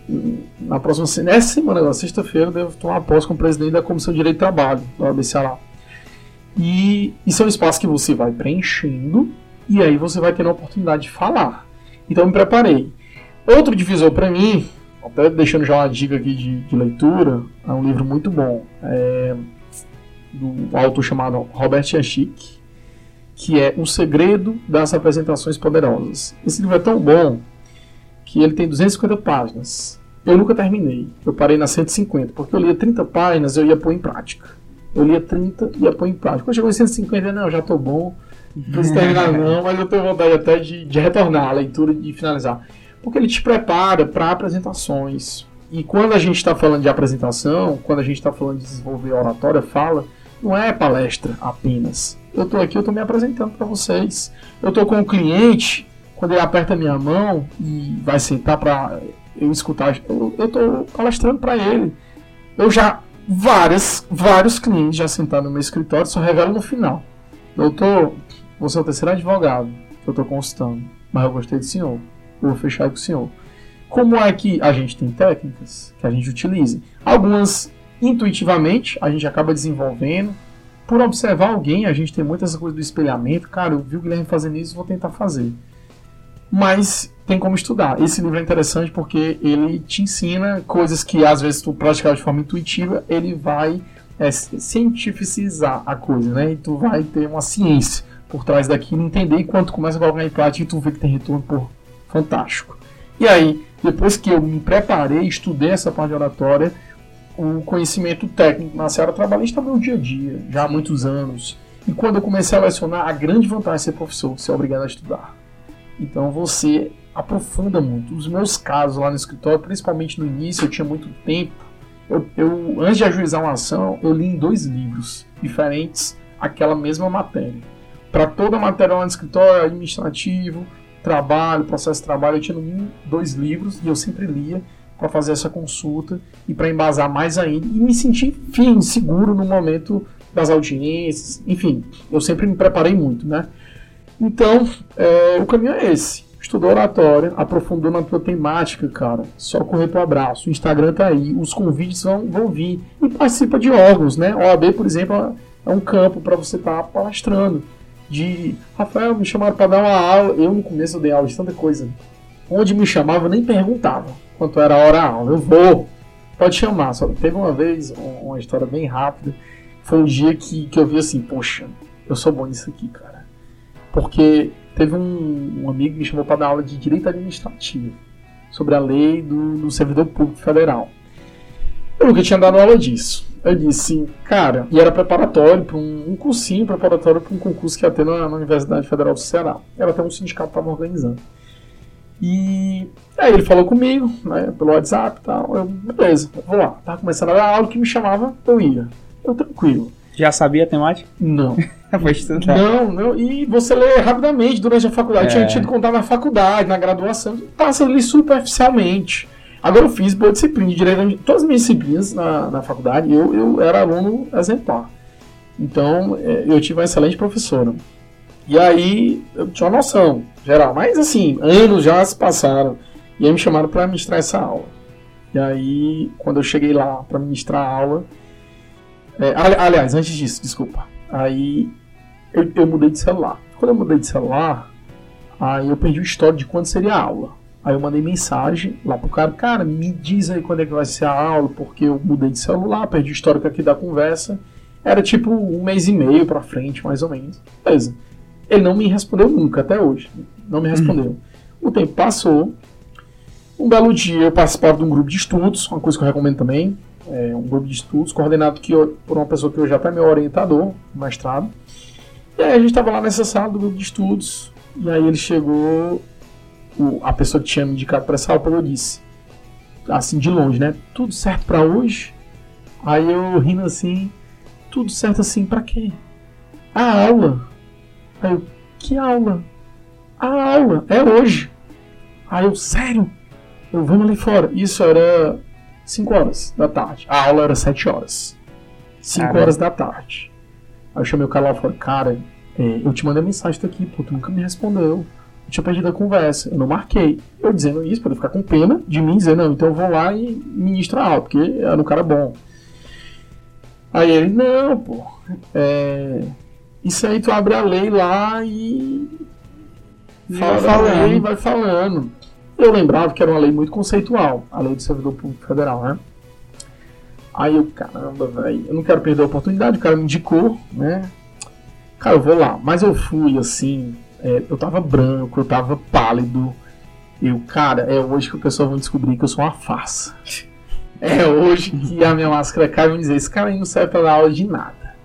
Speaker 3: na próxima nessa semana, sexta-feira, devo tomar posse como presidente da Comissão de Direito e Trabalho da OAB Ceará. E isso é um espaço que você vai preenchendo e aí você vai tendo a oportunidade de falar. Então me preparei. Outro divisor para mim, até deixando já uma dica aqui de, de leitura, é um livro muito bom. É do autor chamado Robert Yashik, que é O Segredo das Apresentações Poderosas. Esse livro é tão bom que ele tem 250 páginas. Eu nunca terminei. Eu parei na 150, porque eu lia 30 páginas e eu ia pôr em prática. Eu lia 30 e ia pôr em prática. Quando chegou em 150, não, já tô bom. Não preciso terminar não, mas eu tenho vontade até de, de retornar a leitura e de finalizar. Porque ele te prepara para apresentações. E quando a gente está falando de apresentação, quando a gente está falando de desenvolver oratória, fala, não é palestra apenas. Eu estou aqui, eu estou me apresentando para vocês. Eu estou com o um cliente, quando ele aperta minha mão e vai sentar para eu escutar, eu estou palestrando para ele. Eu já várias, vários clientes já sentaram no meu escritório, só revelam no final. Doutor, você é o terceiro advogado que eu estou consultando, mas eu gostei do senhor, vou fechar com o senhor. Como é que a gente tem técnicas que a gente utiliza? Algumas intuitivamente a gente acaba desenvolvendo. Por observar alguém, a gente tem muita essa coisa do espelhamento. Cara, eu vi o Guilherme fazendo isso, vou tentar fazer. Mas tem como estudar. Esse livro é interessante porque ele te ensina coisas que às vezes tu praticar de forma intuitiva, ele vai é, cientificizar a coisa, né? E tu vai ter uma ciência por trás daquilo, entender e quando começa a colocar em prática, tu vê que tem retorno por fantástico. E aí, depois que eu me preparei, estudei essa parte de oratória, o conhecimento técnico na seara trabalhista está no dia a dia, já há muitos anos. E quando eu comecei a lecionar, a grande vantagem de ser professor, ser obrigado a estudar. Então você aprofunda muito. Os meus casos lá no escritório, principalmente no início, eu tinha muito tempo. Eu, eu antes de ajuizar uma ação, eu li em dois livros diferentes aquela mesma matéria. Para toda a matéria lá no escritório, administrativo, trabalho, processo de trabalho, eu tinha no mínimo dois livros e eu sempre lia para fazer essa consulta e para embasar mais ainda e me sentir firme, seguro no momento das audiências, enfim, eu sempre me preparei muito, né? Então, é, o caminho é esse. Estudou oratória, aprofundou na tua temática, cara. Só correr pro abraço. O Instagram tá aí, os convites vão, vão vir. E participa de órgãos, né? OAB, por exemplo, é um campo para você estar tá palastrando. De Rafael, me chamaram para dar uma aula. Eu no começo dei aula de tanta coisa. Onde me chamava, nem perguntava quanto era a hora a aula. Eu vou, pode chamar. Só teve uma vez, uma história bem rápida. Foi um dia que, que eu vi assim, poxa, eu sou bom nisso aqui, cara. Porque teve um, um amigo que me chamou para dar aula de direito administrativo sobre a lei do, do servidor público federal. Eu nunca tinha dado aula disso. Eu disse, cara, e era preparatório para um, um, cursinho preparatório para um concurso que ia ter na, na, Universidade Federal do Ceará. Era até um sindicato que estava organizando. E aí ele falou comigo, né, pelo WhatsApp e tal. Eu, beleza, vou lá. Tava começando a dar aula que me chamava, eu ia. Eu tranquilo.
Speaker 1: Já sabia a temática?
Speaker 3: Não.
Speaker 1: Foi estudar.
Speaker 3: Não, não. E você lê rapidamente durante a faculdade. É. Tinha tido contar na faculdade, na graduação. Passa ali superficialmente. Agora eu fiz boa disciplina de direito. Todas as minhas disciplinas na, na faculdade, eu, eu era aluno exemplar. Então, é, eu tive uma excelente professora. E aí, eu tinha uma noção geral. Mas, assim, anos já se passaram. E aí me chamaram para ministrar essa aula. E aí, quando eu cheguei lá para ministrar a aula, é, aliás, antes disso, desculpa. Aí eu, eu, mudei de celular. Quando eu mudei de celular, aí eu perdi o histórico de quando seria a aula. Aí eu mandei mensagem lá pro cara, cara, me diz aí quando é que vai ser a aula, porque eu mudei de celular, perdi o histórico aqui da conversa. Era tipo um mês e meio pra frente, mais ou menos. Beleza. Ele não me respondeu nunca, até hoje. Não me respondeu. Uhum. O tempo passou. Um belo dia eu participava de um grupo de estudos, uma coisa que eu recomendo também é, um grupo de estudos coordenado que eu, por uma pessoa que hoje até é meu orientador, mestrado. E aí a gente estava lá nessa sala do grupo de estudos, e aí ele chegou, o, a pessoa que tinha me indicado para essa aula, eu disse, assim de longe, né? Tudo certo para hoje? Aí eu rindo assim, tudo certo assim para quê? A aula. Aí eu, que aula? A aula, é hoje. Aí eu, sério? Eu, vamos ali fora. Isso era 5 horas da tarde. A aula era 7 horas. 5 horas da tarde. Aí eu chamei o cara lá e falei, cara, é, eu te mandei mensagem daqui, pô, tu nunca me respondeu. Eu tinha perdido a conversa, eu não marquei. Eu dizendo isso, pra ele ficar com pena de mim, dizer, não, então eu vou lá e ministro a aula, porque era um cara bom. Aí ele, não, pô, é, isso aí tu abre a lei lá e. Fala lei e vai falando. Eu lembrava que era uma lei muito conceitual, a lei do servidor público federal, né? Aí eu, caramba, velho, eu não quero perder a oportunidade, o cara me indicou, né? Cara, eu vou lá. Mas eu fui assim, é, eu tava branco, eu tava pálido. Eu, cara, é hoje que o pessoal vai descobrir que eu sou uma farsa. É hoje que a minha máscara cai e vai dizer: esse cara aí não serve pra dar aula de nada.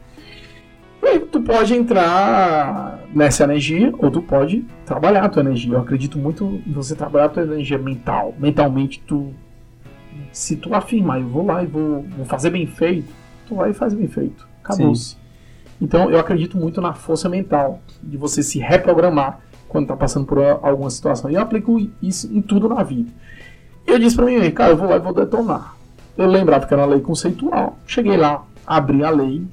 Speaker 3: E tu pode entrar nessa energia ou tu pode trabalhar a tua energia. Eu acredito muito em você trabalhar a tua energia mental. Mentalmente, tu se tu afirmar, eu vou lá e vou, vou fazer bem feito, tu vai e faz bem feito. Acabou-se. Então, eu acredito muito na força mental, de você se reprogramar quando está passando por alguma situação. E eu aplico isso em tudo na vida. E eu disse para mim, cara, eu vou lá e vou detonar. Eu lembrava que era uma lei conceitual. Cheguei lá, abri a lei,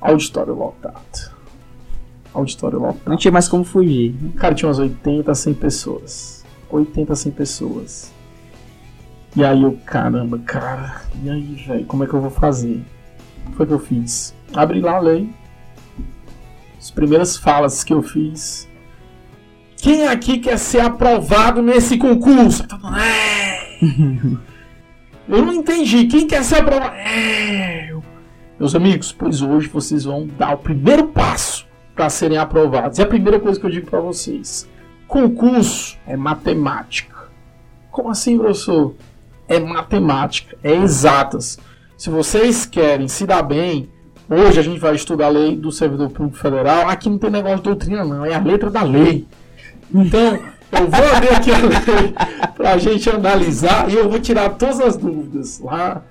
Speaker 3: Auditório lotado. Auditório lotado.
Speaker 1: Não tinha mais como fugir.
Speaker 3: Cara, tinha umas 80, 100 pessoas. 80, 100 pessoas. E aí eu, caramba, cara, e aí, velho, como é que eu vou fazer? Foi o que eu fiz. Abri lá a lei. As primeiras falas que eu fiz. Quem aqui quer ser aprovado nesse concurso? É. eu não entendi. Quem quer ser aprovado? É. Meus amigos, pois hoje vocês vão dar o primeiro passo para serem aprovados. E a primeira coisa que eu digo para vocês: concurso é matemática. Como assim, professor? É matemática, é exatas. Se vocês querem se dar bem, hoje a gente vai estudar a lei do servidor público federal. Aqui não tem negócio de doutrina, não, é a letra da lei. Então, Eu vou abrir aqui a lei pra gente analisar e eu vou tirar todas as dúvidas lá.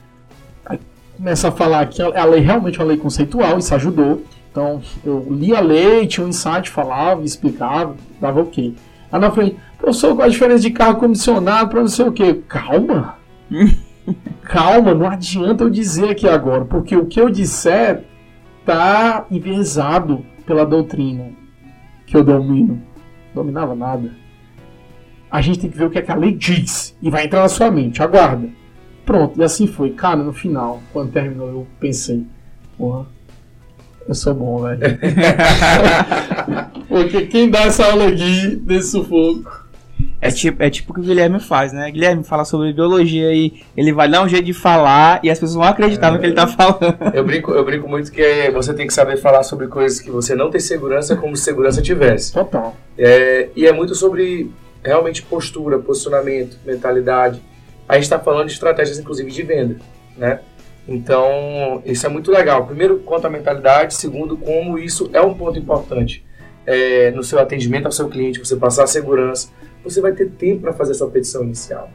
Speaker 3: Começa a falar que a lei realmente é uma lei conceitual, isso ajudou. Então, eu li a lei, tinha um insight, falava, explicava, dava ok. Aí na frente, professor, qual a diferença de carro comissionado para não sei o que? Calma! Calma, não adianta eu dizer aqui agora, porque o que eu disser tá enviesado pela doutrina que eu domino. Dominava nada. A gente tem que ver o que, é que a lei diz e vai entrar na sua mente. Aguarda. Pronto, e assim foi. Cara, no final, quando terminou, eu pensei, porra, eu sou bom, velho. Porque quem dá essa aula aqui desse sufoco?
Speaker 1: É tipo, é tipo o que o Guilherme faz, né? Guilherme fala sobre biologia e ele vai dar um jeito de falar e as pessoas vão acreditar é, no que ele tá falando.
Speaker 2: Eu brinco, eu brinco muito que você tem que saber falar sobre coisas que você não tem segurança como se segurança tivesse.
Speaker 3: Total.
Speaker 2: É, e é muito sobre realmente postura, posicionamento, mentalidade. A gente está falando de estratégias, inclusive, de venda, né? Então, isso é muito legal. Primeiro, quanto à mentalidade. Segundo, como isso é um ponto importante é, no seu atendimento ao seu cliente, você passar a segurança. Você vai ter tempo para fazer a sua petição inicial.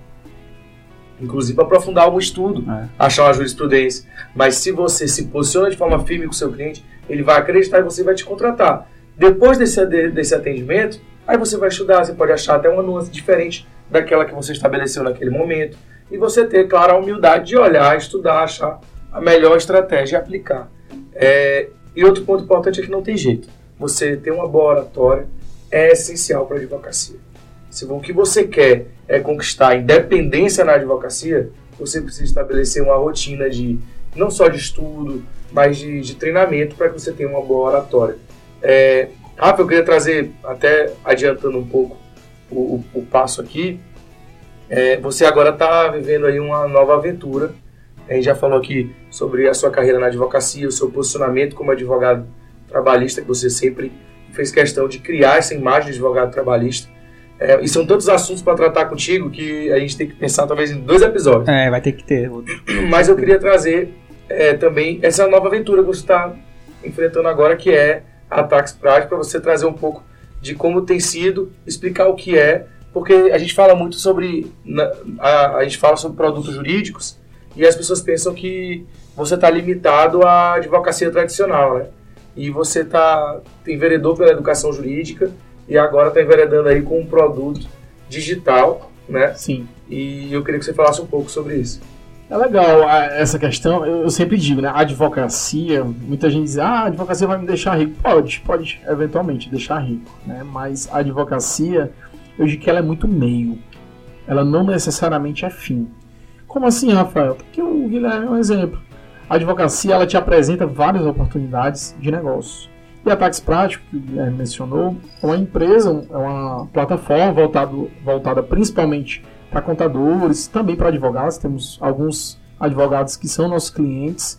Speaker 2: Inclusive para aprofundar algum estudo, é. achar uma jurisprudência. Mas se você se posiciona de forma firme com o seu cliente, ele vai acreditar e você vai te contratar. Depois desse, desse atendimento, aí você vai estudar, você pode achar até uma nuance diferente daquela que você estabeleceu naquele momento e você ter, claro, a humildade de olhar, estudar, achar a melhor estratégia e aplicar. É, e outro ponto importante é que não tem jeito. Você ter uma boa oratória é essencial para a advocacia. Se o que você quer é conquistar independência na advocacia, você precisa estabelecer uma rotina de não só de estudo, mas de, de treinamento para que você tenha uma boa oratória. É, Rafa, eu queria trazer, até adiantando um pouco o, o, o passo aqui, é, você agora está vivendo aí uma nova aventura. A gente já falou aqui sobre a sua carreira na advocacia, o seu posicionamento como advogado trabalhista, que você sempre fez questão de criar essa imagem de advogado trabalhista. É, e são tantos assuntos para tratar contigo que a gente tem que pensar talvez em dois episódios.
Speaker 1: É, vai ter que ter.
Speaker 2: Mas eu queria trazer é, também essa nova aventura que você está enfrentando agora, que é a Tax Prática, para você trazer um pouco de como tem sido, explicar o que é porque a gente fala muito sobre a, a gente fala sobre produtos jurídicos e as pessoas pensam que você está limitado à advocacia tradicional, né? E você está enveredou pela educação jurídica e agora está enveredando aí com um produto digital, né?
Speaker 3: Sim.
Speaker 2: E eu queria que você falasse um pouco sobre isso.
Speaker 3: É legal essa questão, eu, sempre digo, né? A advocacia, muita gente diz, ah, a advocacia vai me deixar rico. Pode, pode eventualmente deixar rico, né? Mas a advocacia, eu digo que ela é muito meio. Ela não necessariamente é fim. Como assim, Rafael? Porque o Guilherme é um exemplo. A advocacia ela te apresenta várias oportunidades de negócio. E a Tax Prático, que o Guilherme mencionou, é uma empresa, é uma plataforma voltado, voltada principalmente para contadores, também para advogados. Temos alguns advogados que são nossos clientes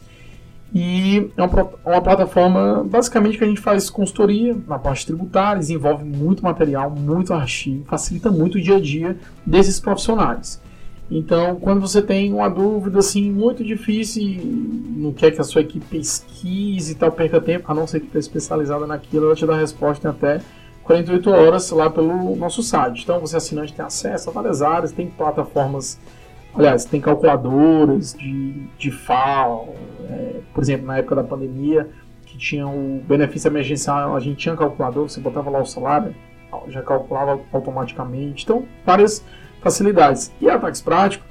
Speaker 3: e é uma, uma, plataforma basicamente que a gente faz consultoria na parte tributária, desenvolve muito material, muito artigo, facilita muito o dia a dia desses profissionais. Então, quando você tem uma dúvida assim muito difícil, não quer que a sua equipe pesquise e tal, perca tempo, a não ser que especializada naquilo, ela te dá a resposta em até 48 horas lá pelo nosso site. Então, você assinante tem acesso a várias áreas, tem plataformas Aliás, tem calculadoras de, de FAO, é, por exemplo, na época da pandemia, que tinha o benefício emergencial, a gente tinha calculador, você botava lá o salário, já calculava automaticamente. Então, várias facilidades. E a Tax Prático,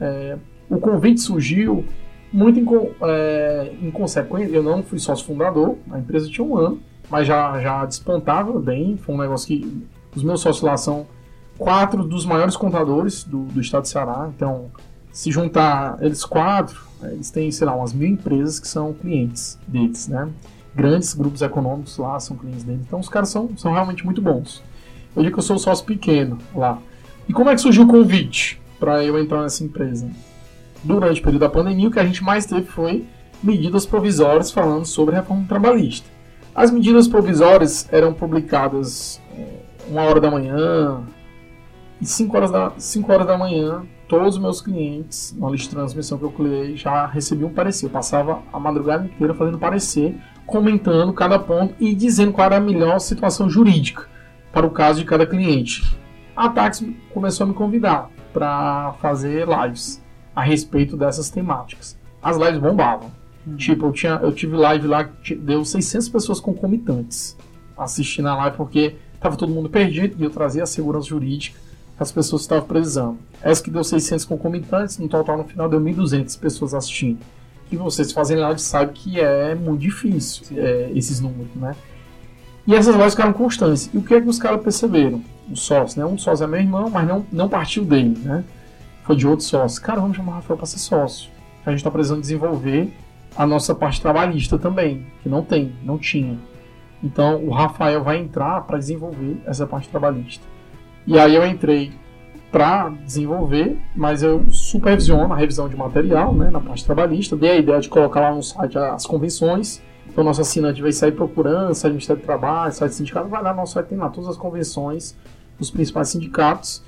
Speaker 3: é, o convite surgiu muito em, é, em consequência. Eu não fui sócio fundador, a empresa tinha um ano, mas já, já despontava bem. Foi um negócio que os meus sócios lá são quatro dos maiores contadores do, do estado de Ceará. Então, se juntar eles quatro, eles têm, sei lá, umas mil empresas que são clientes deles, né? Grandes grupos econômicos lá são clientes deles. Então, os caras são, são realmente muito bons. Eu digo que eu sou sócio pequeno lá. E como é que surgiu o convite para eu entrar nessa empresa? Durante o período da pandemia, o que a gente mais teve foi medidas provisórias falando sobre reforma trabalhista. As medidas provisórias eram publicadas é, uma hora da manhã, e 5 horas, da, 5 horas da manhã, todos os meus clientes, na lista de transmissão que eu criei, já recebiam um parecer. Eu passava a madrugada inteira fazendo parecer, comentando cada ponto e dizendo qual era a melhor situação jurídica para o caso de cada cliente. A Tax começou a me convidar para fazer lives a respeito dessas temáticas. As lives bombavam. Uhum. Tipo, eu, tinha, eu tive live lá que deu 600 pessoas concomitantes assistindo a live porque tava todo mundo perdido e eu trazia a segurança jurídica as pessoas estavam precisando. Essa que deu 600 concomitantes, no total no final deu 1.200 pessoas assistindo. Que vocês fazem live sabem que é muito difícil é, esses números, né? E essas lives ficaram constantes. E o que é que os caras perceberam? Os sócios, né? Um sócio é meu irmão, mas não, não partiu dele, né? Foi de outro sócio. Cara, vamos chamar o Rafael para ser sócio. A gente está precisando desenvolver a nossa parte trabalhista também, que não tem, não tinha. Então o Rafael vai entrar para desenvolver essa parte trabalhista. E aí eu entrei para desenvolver, mas eu supervisiono a revisão de material né, na parte trabalhista. Dei a ideia de colocar lá no site as convenções. Então nosso assinante vai sair procurando, site do Ministério do Trabalho, site do sindicato, vai lá no nosso site, tem lá todas as convenções dos principais sindicatos.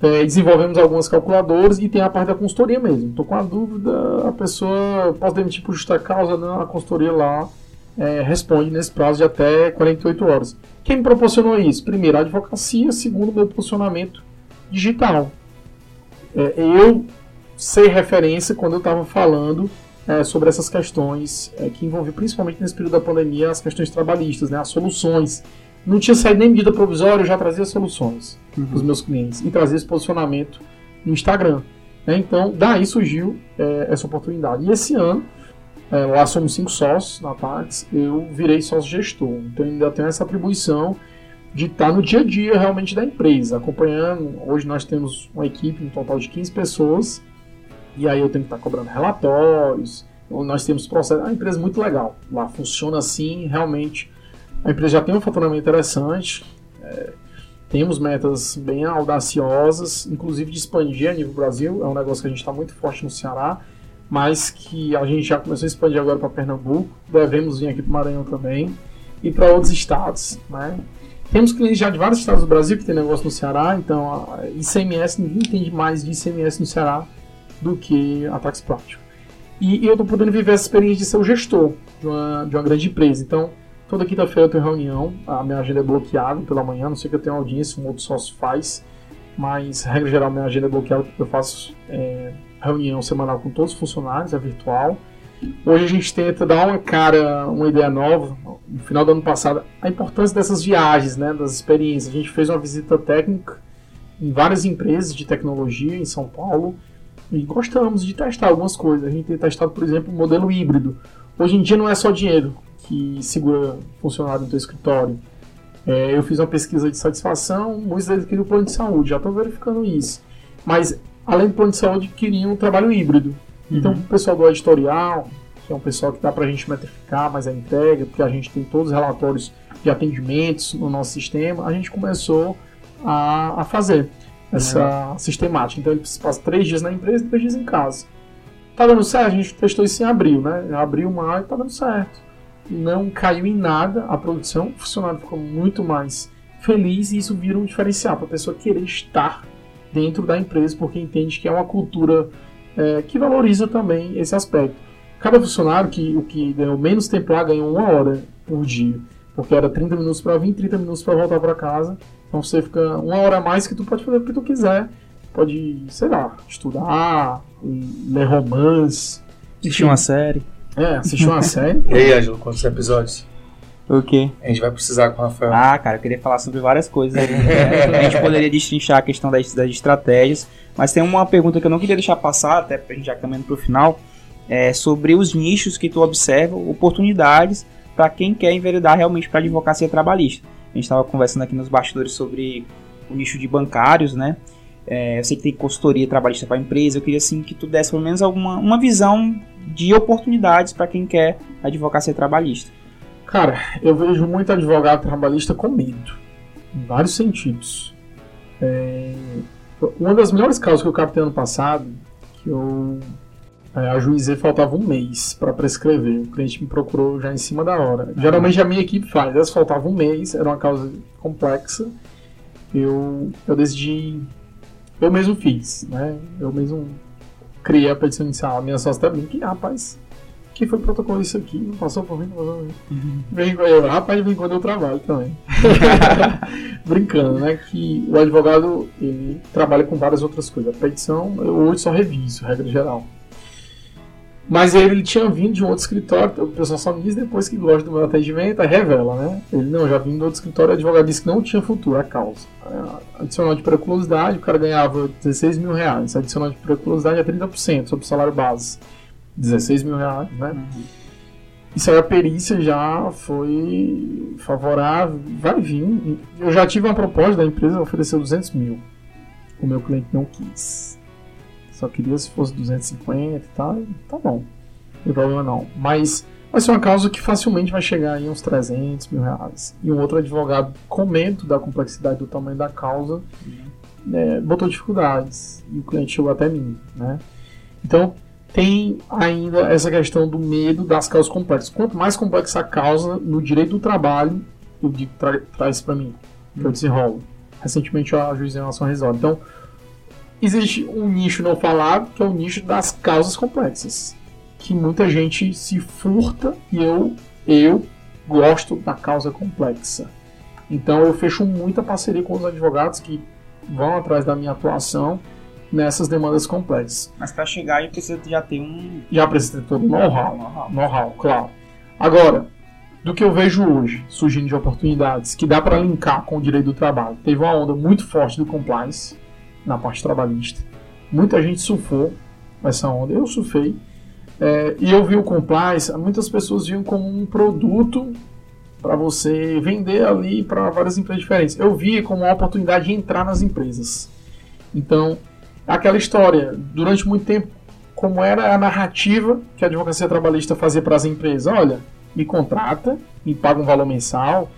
Speaker 3: É, desenvolvemos algumas calculadoras e tem a parte da consultoria mesmo. Estou com a dúvida, a pessoa pode demitir por justa causa, não, a consultoria lá é, responde nesse prazo de até 48 horas. Quem me proporcionou isso? Primeiro, a advocacia, segundo, meu posicionamento digital. É, eu sei referência quando eu estava falando é, sobre essas questões é, que envolviam principalmente nesse período da pandemia as questões trabalhistas, né, as soluções não tinha saído nem medida provisória, eu já trazia soluções uhum. para os meus clientes e trazia esse posicionamento no Instagram. Né? Então, daí surgiu é, essa oportunidade. E esse ano, é, lá somos cinco sócios na Pax, eu virei sócio gestor. Então, ainda tenho essa atribuição de estar no dia a dia realmente da empresa, acompanhando. Hoje nós temos uma equipe, um total de 15 pessoas, e aí eu tenho que estar cobrando relatórios. Nós temos processo. É uma empresa muito legal. Lá funciona assim, realmente a empresa já tem um faturamento interessante, é, temos metas bem audaciosas, inclusive de expandir a nível Brasil, é um negócio que a gente está muito forte no Ceará, mas que a gente já começou a expandir agora para Pernambuco, devemos vir aqui para o Maranhão também, e para outros estados. Né? Temos clientes já de vários estados do Brasil que tem negócio no Ceará, então ICMS, ninguém entende mais de ICMS no Ceará do que a Tax Prático. E, e eu estou podendo viver essa experiência de ser o gestor de uma, de uma grande empresa. Então, Toda quinta-feira eu tenho reunião, a minha agenda é bloqueada pela manhã, não sei que eu tenha audiência, um outro sócio faz, mas, regra geral, minha agenda é bloqueada porque eu faço é, reunião semanal com todos os funcionários, é virtual. Hoje a gente tenta dar uma cara, uma ideia nova. No final do ano passado, a importância dessas viagens, né, das experiências. A gente fez uma visita técnica em várias empresas de tecnologia em São Paulo e gostamos de testar algumas coisas. A gente tem testado, por exemplo, o modelo híbrido. Hoje em dia não é só dinheiro que segura funcionário no teu escritório. É, eu fiz uma pesquisa de satisfação, muitos deles queriam plano de saúde, já estou verificando isso. Mas, além do plano de saúde, queriam um trabalho híbrido. Então, uhum. o pessoal do editorial, que é um pessoal que dá para a gente metrificar mais a entrega, porque a gente tem todos os relatórios de atendimentos no nosso sistema, a gente começou a, a fazer essa uhum. sistemática. Então, ele passa três dias na empresa e três dias em casa. Tá dando certo? A gente testou isso em abril, né? Abril, maio, tá dando certo não caiu em nada a produção, o funcionário ficou muito mais feliz e isso vira um diferencial para a pessoa querer estar dentro da empresa porque entende que é uma cultura é, que valoriza também esse aspecto. Cada funcionário que o que ganhou menos tempo lá ganhou uma hora por dia, porque era 30 minutos para vir, 30 minutos para voltar para casa. Então você fica uma hora a mais que tu pode fazer o que tu quiser. Pode, sei lá, estudar, ler romance,
Speaker 1: assistir uma série.
Speaker 3: É, assistiu uma série.
Speaker 2: E aí, Ângelo, quantos episódios?
Speaker 1: O quê?
Speaker 2: A gente vai precisar com o Rafael.
Speaker 1: Ah, cara, eu queria falar sobre várias coisas. a gente poderia destrinchar a questão das, das estratégias, mas tem uma pergunta que eu não queria deixar passar, até pra gente já caminhando pro final, é sobre os nichos que tu observa, oportunidades para quem quer enveredar realmente para advocacia trabalhista. A gente estava conversando aqui nos bastidores sobre o nicho de bancários, né? É, eu sei que tem consultoria trabalhista para empresa. Eu queria assim que tu desse pelo menos alguma uma visão de oportunidades para quem quer advocacia trabalhista?
Speaker 3: Cara, eu vejo muito advogado trabalhista com medo, em vários sentidos. É... Uma das melhores causas que eu captei ano passado, que eu é, ajuizei faltava um mês para prescrever. O cliente me procurou já em cima da hora. Geralmente a minha equipe faz, essa faltava um mês, era uma causa complexa. Eu, eu decidi, eu mesmo fiz, né? Eu mesmo criei a petição inicial, a minha sócia também, que rapaz, que foi protocolo isso aqui, não passou por mim, não passou por mim. Uhum. Vem, eu, rapaz, vem quando eu trabalho também. Brincando, né? Que o advogado ele trabalha com várias outras coisas. A petição, eu hoje só reviso, regra geral. Mas ele, ele tinha vindo de um outro escritório, o pessoal só me diz depois que gosta do meu atendimento, aí revela, né? Ele, não, já vim do outro escritório, o advogado disse que não tinha futuro a causa. Adicional de periculosidade, o cara ganhava 16 mil reais. Adicional de periculosidade é 30% sobre o salário base. 16 mil reais, né? Uhum. Isso aí a perícia já foi favorável, vai vir. Eu já tive uma proposta da empresa, ofereceu 200 mil. O meu cliente não quis. Só queria se fosse 250 e tal, tá bom. Não tem problema não. Mas vai ser uma causa que facilmente vai chegar em uns 300 mil reais. E um outro advogado, comento da complexidade do tamanho da causa, né, botou dificuldades. E o cliente chegou até mim, né? Então, tem ainda essa questão do medo das causas complexas. Quanto mais complexa a causa no direito do trabalho, eu digo, tra traz para mim, que eu desenrolo. Recentemente a juíza em relação resolve. Então, existe um nicho não falado, que é o nicho das causas complexas. Que muita gente se furta e eu, eu gosto da causa complexa. Então eu fecho muita parceria com os advogados que vão atrás da minha atuação nessas demandas complexas.
Speaker 1: Mas para chegar aí precisa já ter um.
Speaker 3: Já precisa ter todo o know-how. Know-how, claro. Agora, do que eu vejo hoje surgindo de oportunidades que dá para linkar com o direito do trabalho. Teve uma onda muito forte do compliance na parte trabalhista. Muita gente surfou essa onda, eu surfei. É, e eu vi o compliance, muitas pessoas viam como um produto para você vender ali para várias empresas diferentes. Eu vi como uma oportunidade de entrar nas empresas. Então, aquela história, durante muito tempo, como era a narrativa que a advocacia trabalhista fazia para as empresas? Olha, me contrata, me paga um valor mensal,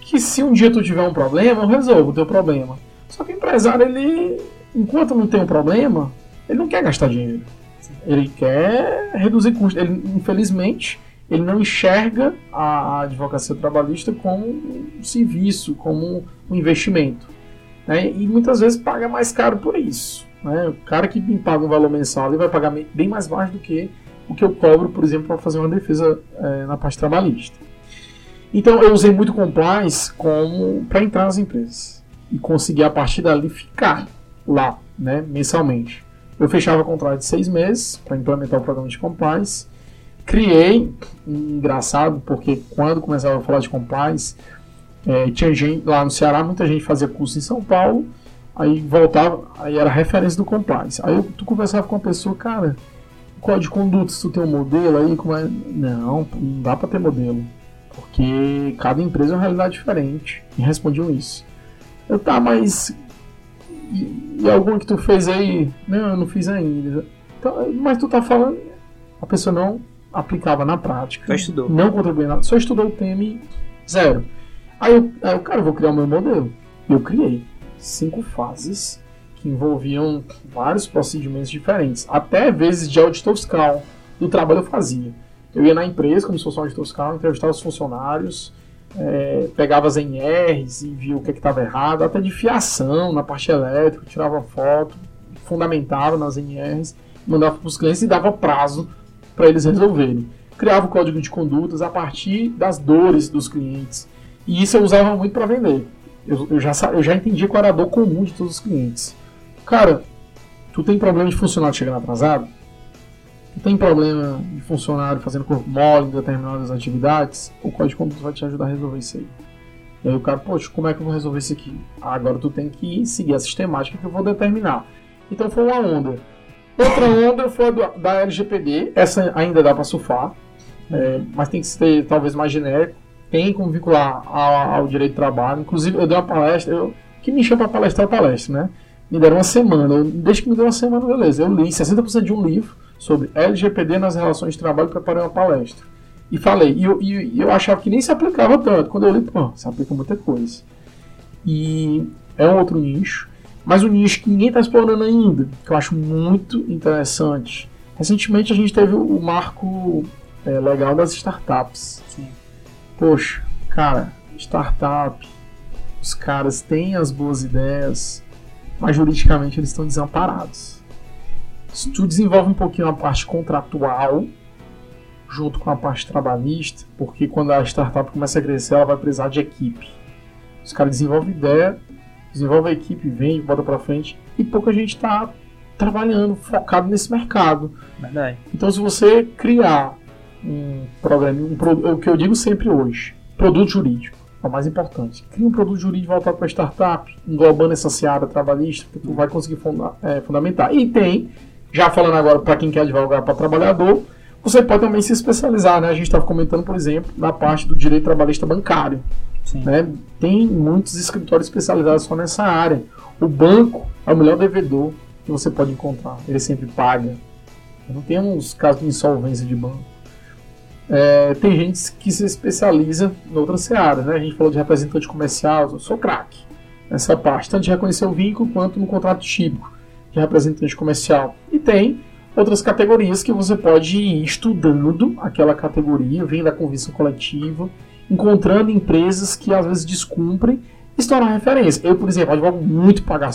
Speaker 3: que se um dia tu tiver um problema, eu resolvo o teu problema. Só que o empresário, ele enquanto não tem um problema, ele não quer gastar dinheiro. Ele quer reduzir custos. Ele, infelizmente, ele não enxerga a advocacia trabalhista como um serviço, como um investimento. Né? E muitas vezes paga mais caro por isso. Né? O cara que me paga um valor mensal ele vai pagar bem mais baixo do que o que eu cobro, por exemplo, para fazer uma defesa é, na parte trabalhista. Então eu usei muito compliance para entrar nas empresas e conseguir a partir dali ficar lá, né, mensalmente. Eu fechava contrato de seis meses para implementar o programa de compliance. Criei, engraçado, porque quando começava a falar de compliance, é, tinha gente lá no Ceará, muita gente fazia curso em São Paulo, aí voltava, aí era referência do compliance. Aí tu conversava com a pessoa, cara, qual de conduta, se tu tem um modelo aí, como é? Não, não dá para ter modelo, porque cada empresa é uma realidade diferente. E respondiam isso. Eu, tá, mas e, e alguma que tu fez aí? Não, eu não fiz ainda. Então, mas tu tá falando. A pessoa não aplicava na prática.
Speaker 1: Só estudou.
Speaker 3: Não contribuía nada. Só estudou o e zero. Aí eu, aí eu, cara, eu vou criar o meu modelo. Eu criei cinco fases que envolviam vários procedimentos diferentes. Até vezes de auditor fiscal do trabalho eu fazia. Eu ia na empresa, como se fosse um auditor fiscal, entrevistava os funcionários, é, pegava as NRs e via o que é estava errado, até de fiação na parte elétrica, tirava foto, fundamentava nas NRs, mandava para os clientes e dava prazo para eles resolverem. Criava o código de condutas a partir das dores dos clientes. E isso eu usava muito para vender. Eu, eu, já, eu já entendi qual era a dor comum de todos os clientes. Cara, tu tem problema de funcionário chegando atrasado? tem problema de funcionário fazendo corpo mole em determinadas atividades, o código de conduta vai te ajudar a resolver isso aí. E aí o cara, poxa, como é que eu vou resolver isso aqui? Ah, agora tu tem que seguir a sistemática que eu vou determinar. Então foi uma onda. Outra onda foi a da LGPD, essa ainda dá para surfar, é, mas tem que ser talvez mais genérico. Tem como vincular ao, ao direito de trabalho. Inclusive, eu dei uma palestra, eu, que me chama para palestrar palestra, né? Me deram uma semana, eu, desde que me deu uma semana, beleza. Eu li 60% de um livro sobre LGPD nas relações de trabalho, preparei uma palestra. E falei, e eu, e eu achava que nem se aplicava tanto. Quando eu li, pô, se aplica muita coisa. E é um outro nicho, mas um nicho que ninguém está explorando ainda, que eu acho muito interessante. Recentemente a gente teve o marco é, legal das startups. Sim. Poxa, cara, startup, os caras têm as boas ideias, mas juridicamente eles estão desamparados. Se tu desenvolve um pouquinho a parte contratual, junto com a parte trabalhista, porque quando a startup começa a crescer, ela vai precisar de equipe. Os caras desenvolvem ideia, desenvolvem a equipe, vende, bota para frente e pouca gente está trabalhando focado nesse mercado.
Speaker 1: Verdade.
Speaker 3: Então, se você criar um programa, um, o que eu digo sempre hoje, produto jurídico, é o mais importante. Cria um produto jurídico voltado para startup, englobando essa seara trabalhista, que tu vai conseguir funda é, fundamentar. E tem, já falando agora para quem quer advogar para trabalhador, você pode também se especializar, né? A gente estava comentando, por exemplo, na parte do direito trabalhista bancário. Né? Tem muitos escritórios especializados só nessa área. O banco é o melhor devedor que você pode encontrar. Ele sempre paga. Não temos casos de insolvência de banco. É, tem gente que se especializa em outras searas, né? A gente falou de representante comercial, eu sou craque nessa parte, tanto de reconhecer o vínculo quanto no contrato típico de representante comercial. E tem outras categorias que você pode ir estudando aquela categoria, vem da convenção coletiva, encontrando empresas que às vezes descumprem e se tornar referência. Eu, por exemplo, advogo muito para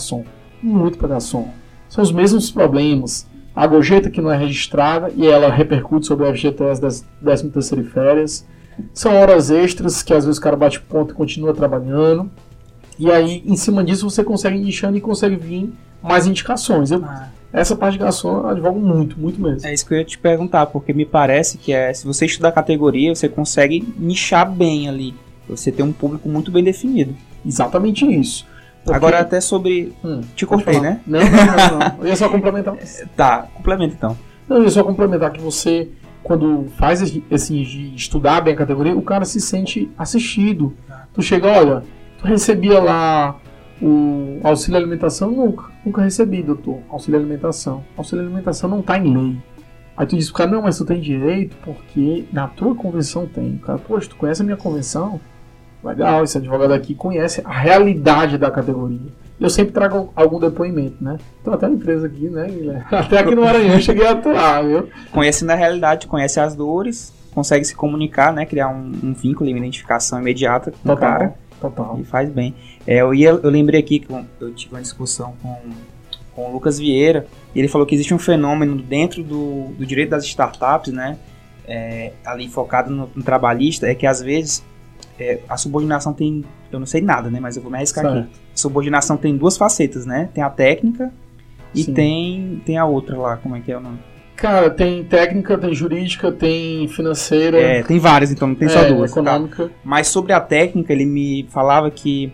Speaker 3: muito para garçom. São os mesmos problemas a gorjeta que não é registrada e ela repercute sobre o FGTS das 13 terceira férias. São horas extras que às vezes o cara bate ponto e continua trabalhando. E aí, em cima disso, você consegue nichando e consegue vir mais indicações. Eu, ah. Essa parte de garçom eu advogo muito, muito mesmo.
Speaker 1: É isso que eu ia te perguntar, porque me parece que é, se você estudar a categoria, você consegue nichar bem ali. Você tem um público muito bem definido.
Speaker 3: Exatamente isso.
Speaker 1: Porque... Agora até sobre. Hum, Te cortei, né?
Speaker 3: Não, não, não, não. Eu ia só complementar.
Speaker 1: tá, complementa então.
Speaker 3: Não, eu ia só complementar que você, quando faz assim, de estudar bem a categoria, o cara se sente assistido. Tu chega, olha, tu recebia lá o auxílio alimentação? Nunca, nunca recebi, doutor. Auxílio alimentação. Auxílio alimentação não tá em lei. Aí tu diz pro cara, não, mas tu tem direito porque na tua convenção tem. O cara, poxa, tu conhece a minha convenção? Legal, esse advogado aqui conhece a realidade da categoria. Eu sempre trago algum depoimento, né? Então até a empresa aqui, né, Guilherme? Até aqui no Maranhão eu cheguei a atuar, viu?
Speaker 1: Conhece na realidade, conhece as dores, consegue se comunicar, né? Criar um, um vínculo, uma identificação imediata com total, o cara.
Speaker 3: Total.
Speaker 1: E faz bem. É, eu, ia, eu lembrei aqui que eu tive uma discussão com, com o Lucas Vieira, e ele falou que existe um fenômeno dentro do, do direito das startups, né? É, ali focado no, no trabalhista, é que às vezes é, a subordinação tem. Eu não sei nada, né? Mas eu vou me arriscar certo. aqui. A subordinação tem duas facetas, né? Tem a técnica e tem, tem a outra lá. Como é que é o nome?
Speaker 3: Cara, tem técnica, tem jurídica, tem financeira.
Speaker 1: É, tem várias, então não tem
Speaker 3: é,
Speaker 1: só duas.
Speaker 3: Tá? Econômica.
Speaker 1: Tá? Mas sobre a técnica, ele me falava que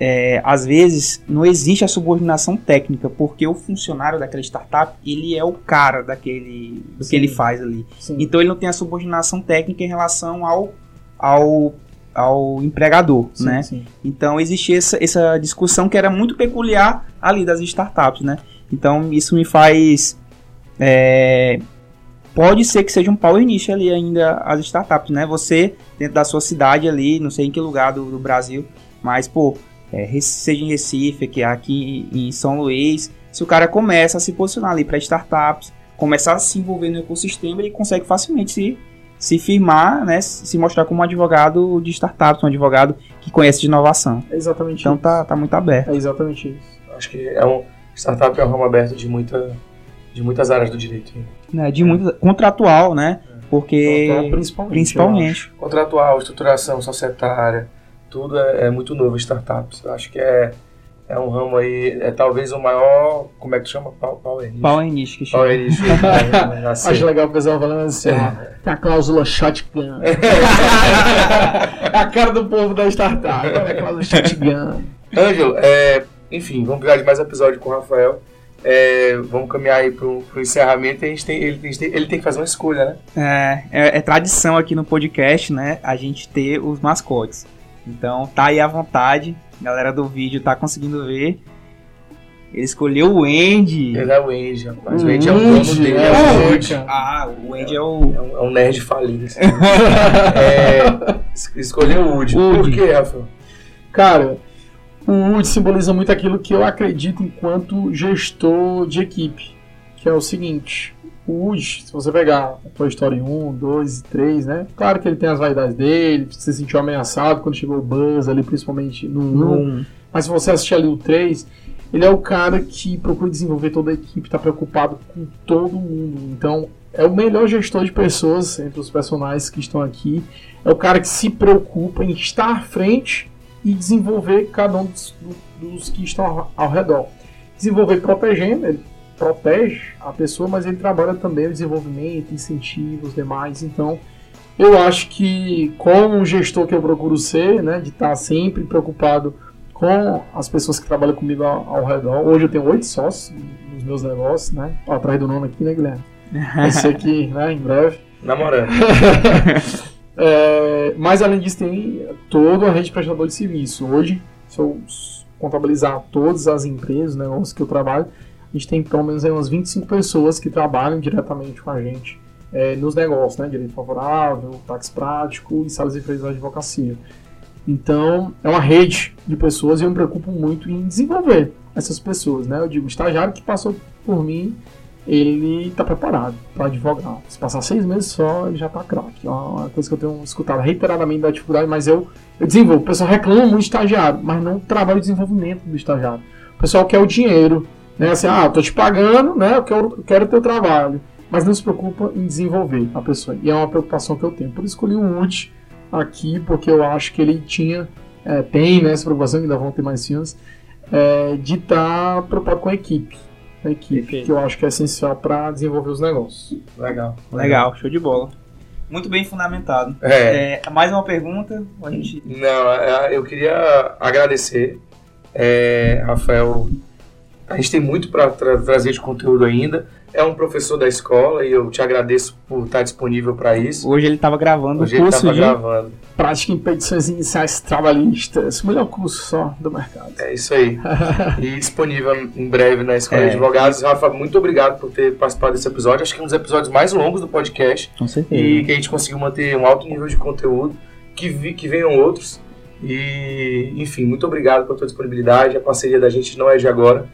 Speaker 1: é, às vezes não existe a subordinação técnica, porque o funcionário daquela startup, ele é o cara daquele do Sim. que ele faz ali. Sim. Então ele não tem a subordinação técnica em relação ao, ao ao empregador, sim, né? Sim. Então existia essa, essa discussão que era muito peculiar ali das startups, né? Então isso me faz é, pode ser que seja um power niche ali ainda as startups, né? Você dentro da sua cidade ali, não sei em que lugar do, do Brasil, mas pô, é, seja em Recife, aqui, aqui em São Luís, se o cara começa a se posicionar ali para startups, começar a se envolver no ecossistema, ele consegue facilmente se se firmar, né, se mostrar como um advogado de startups, um advogado que conhece de inovação.
Speaker 3: É exatamente
Speaker 1: então
Speaker 3: isso.
Speaker 1: tá, tá muito aberto.
Speaker 3: É exatamente isso.
Speaker 2: Acho que é um startup é um ramo aberto de muita de muitas áreas do direito.
Speaker 1: Né, de é. muito contratual, né? Porque
Speaker 3: contratual, principalmente.
Speaker 1: principalmente.
Speaker 2: Contratual, estruturação societária, tudo é, é muito novo startups. Eu acho que é é um ramo aí, é talvez o maior, como é que chama? Power
Speaker 1: niche. Power niche que
Speaker 2: chama. Power niche.
Speaker 3: Acho legal o pessoal falando assim, é. ó, a cláusula shotgun. é a cara do povo da startup, a cláusula shotgun.
Speaker 2: Ângelo, é, enfim, vamos pegar de mais episódio com o Rafael. É, vamos caminhar aí pro, pro encerramento e a gente tem, ele, tem, ele tem que fazer uma escolha, né?
Speaker 1: É, é, é tradição aqui no podcast, né, a gente ter os mascotes. Então tá aí à vontade, a galera do vídeo tá conseguindo ver. Ele escolheu o Andy.
Speaker 2: Ele é o Andy, rapaz. O Andy é o dono dele. É,
Speaker 1: o Andy. Ah, o Andy é, o.
Speaker 2: É um, é um nerd falido. Assim. é, escolheu o Woody. Woody. Por quê, Rafael?
Speaker 3: Cara, o Woody simboliza muito aquilo que eu acredito enquanto gestor de equipe. Que é o seguinte: o Woody, se você pegar Toy Story 1, 2 e 3, né? Claro que ele tem as vaidades dele, se sentiu ameaçado quando chegou o Buzz ali, principalmente no 1. Mas se você assistir ali o 3, ele é o cara que procura desenvolver toda a equipe, está preocupado com todo mundo. Então, é o melhor gestor de pessoas entre os personagens que estão aqui. É o cara que se preocupa em estar à frente e desenvolver cada um dos, dos que estão ao, ao redor. Desenvolver protegendo, ele protege a pessoa, mas ele trabalha também o desenvolvimento, incentivo, os demais. Então, eu acho que como um gestor que eu procuro ser, né, de estar sempre preocupado com as pessoas que trabalham comigo ao, ao redor. Hoje eu tenho oito sócios nos meus negócios, né? Atrás do nono aqui, né, Guilherme? Esse aqui, né, em breve.
Speaker 2: Namorando.
Speaker 3: é, mas além disso, tem toda a rede de prestador de serviço. Hoje, se eu contabilizar todas as empresas, negócios que eu trabalho, a gente tem pelo menos aí umas 25 pessoas que trabalham diretamente com a gente é, nos negócios, né? Direito favorável, táxi prático e salas de freios de advocacia. Então, é uma rede de pessoas e eu me preocupo muito em desenvolver essas pessoas, né? Eu digo, o estagiário que passou por mim, ele está preparado para advogar. Se passar seis meses só, ele já está craque. É uma coisa que eu tenho escutado reiteradamente da dificuldade, mas eu, eu desenvolvo. O pessoal reclama muito estagiário, mas não trabalha o desenvolvimento do estagiário. O pessoal quer o dinheiro, né? Assim, ah, eu tô te pagando, né? Eu quero, eu quero o teu trabalho. Mas não se preocupa em desenvolver a pessoa. E é uma preocupação que eu tenho. Por isso escolhi o Wood aqui, porque eu acho que ele tinha, é, tem né, essa preocupação, que ainda vão ter mais filmes, é, de estar tá preocupado com a equipe. A equipe, Perfeito. que eu acho que é essencial para desenvolver os negócios.
Speaker 1: Legal. Legal, show de bola. Muito bem fundamentado.
Speaker 2: É.
Speaker 1: é mais uma pergunta? A gente...
Speaker 2: Não, é, eu queria agradecer, é, Rafael. A gente tem muito para tra trazer de conteúdo ainda é um professor da escola e eu te agradeço por estar disponível para isso.
Speaker 1: Hoje ele estava gravando
Speaker 2: Hoje
Speaker 1: o curso
Speaker 2: ele estava gravando.
Speaker 3: Prática em Petições Iniciais Trabalhistas. O melhor curso só do mercado.
Speaker 2: É isso aí. e disponível em breve na Escola é. de Advogados. Rafa, muito obrigado por ter participado desse episódio. Acho que é um dos episódios mais longos do podcast.
Speaker 1: Com certeza.
Speaker 2: E que a gente conseguiu manter um alto nível de conteúdo. Que, vi, que venham outros. E, enfim, muito obrigado pela tua disponibilidade. A parceria da gente não é de agora.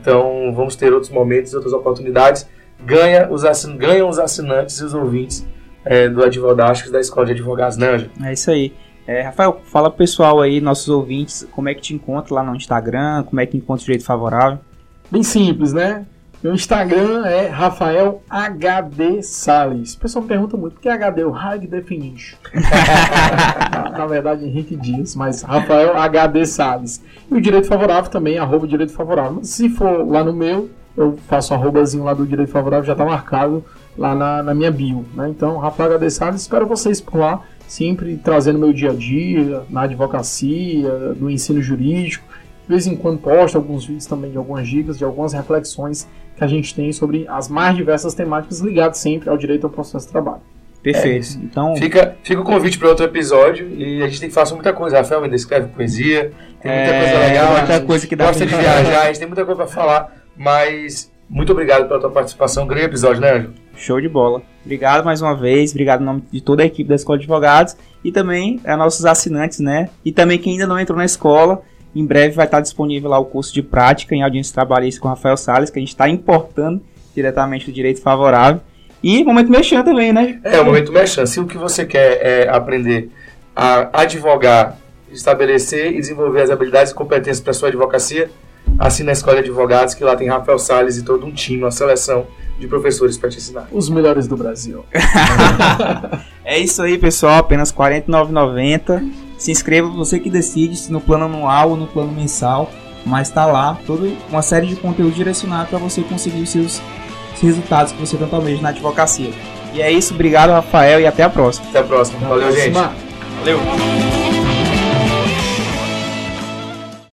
Speaker 2: Então vamos ter outros momentos, outras oportunidades. Ganha os assin... Ganham os assinantes e os ouvintes é, do Advodásticos da Escola de Advogados, né, Ângelo?
Speaker 1: É isso aí. É, Rafael, fala pro pessoal aí, nossos ouvintes, como é que te encontra lá no Instagram, como é que encontra o direito favorável.
Speaker 3: Bem simples, né? Meu Instagram é Rafael HD Salles. O pessoal me pergunta muito por que HD, o High Definition. na, na, verdade, Henrique Dias, mas Rafael HD Salles. E o Direito Favorável também, arroba Direito Favorável. Se for lá no meu, eu faço arrobazinho lá do Direito Favorável, já está marcado lá na, na, minha bio. Né? Então, Rafael HD Salles, espero vocês por lá, sempre trazendo meu dia a dia, na advocacia, no ensino jurídico. De vez em quando posto alguns vídeos também de algumas dicas, de algumas reflexões que a gente tem sobre as mais diversas temáticas ligadas sempre ao direito ao processo de trabalho.
Speaker 1: Perfeito.
Speaker 2: É, então fica, fica o convite para outro episódio e a gente tem que fazer muita coisa. Rafael ainda escreve poesia, tem muita é, coisa legal, muita coisa que dá gosta de viajar, a gente tem muita coisa para falar, mas muito obrigado pela tua participação. Grande episódio, né, Ângelo?
Speaker 1: Show de bola. Obrigado mais uma vez, obrigado em nome de toda a equipe da Escola de Advogados e também a nossos assinantes, né? E também quem ainda não entrou na escola, em breve vai estar disponível lá o curso de prática em audiência trabalhista com Rafael Salles, que a gente está importando diretamente do direito favorável. E momento mexendo também, né?
Speaker 2: É, o momento mexendo. Se o que você quer é aprender a advogar, estabelecer e desenvolver as habilidades e competências para sua advocacia, assina a Escola de Advogados, que lá tem Rafael Salles e todo um time, uma seleção de professores para te ensinar.
Speaker 3: Os melhores do Brasil.
Speaker 1: é isso aí, pessoal. Apenas R$ 49,90. Se inscreva, você que decide se no plano anual ou no plano mensal. Mas está lá toda uma série de conteúdo direcionado para você conseguir os seus os resultados que você tanto almeja na advocacia. E é isso, obrigado Rafael e até a próxima.
Speaker 2: Até a próxima. Valeu, gente.
Speaker 1: Valeu.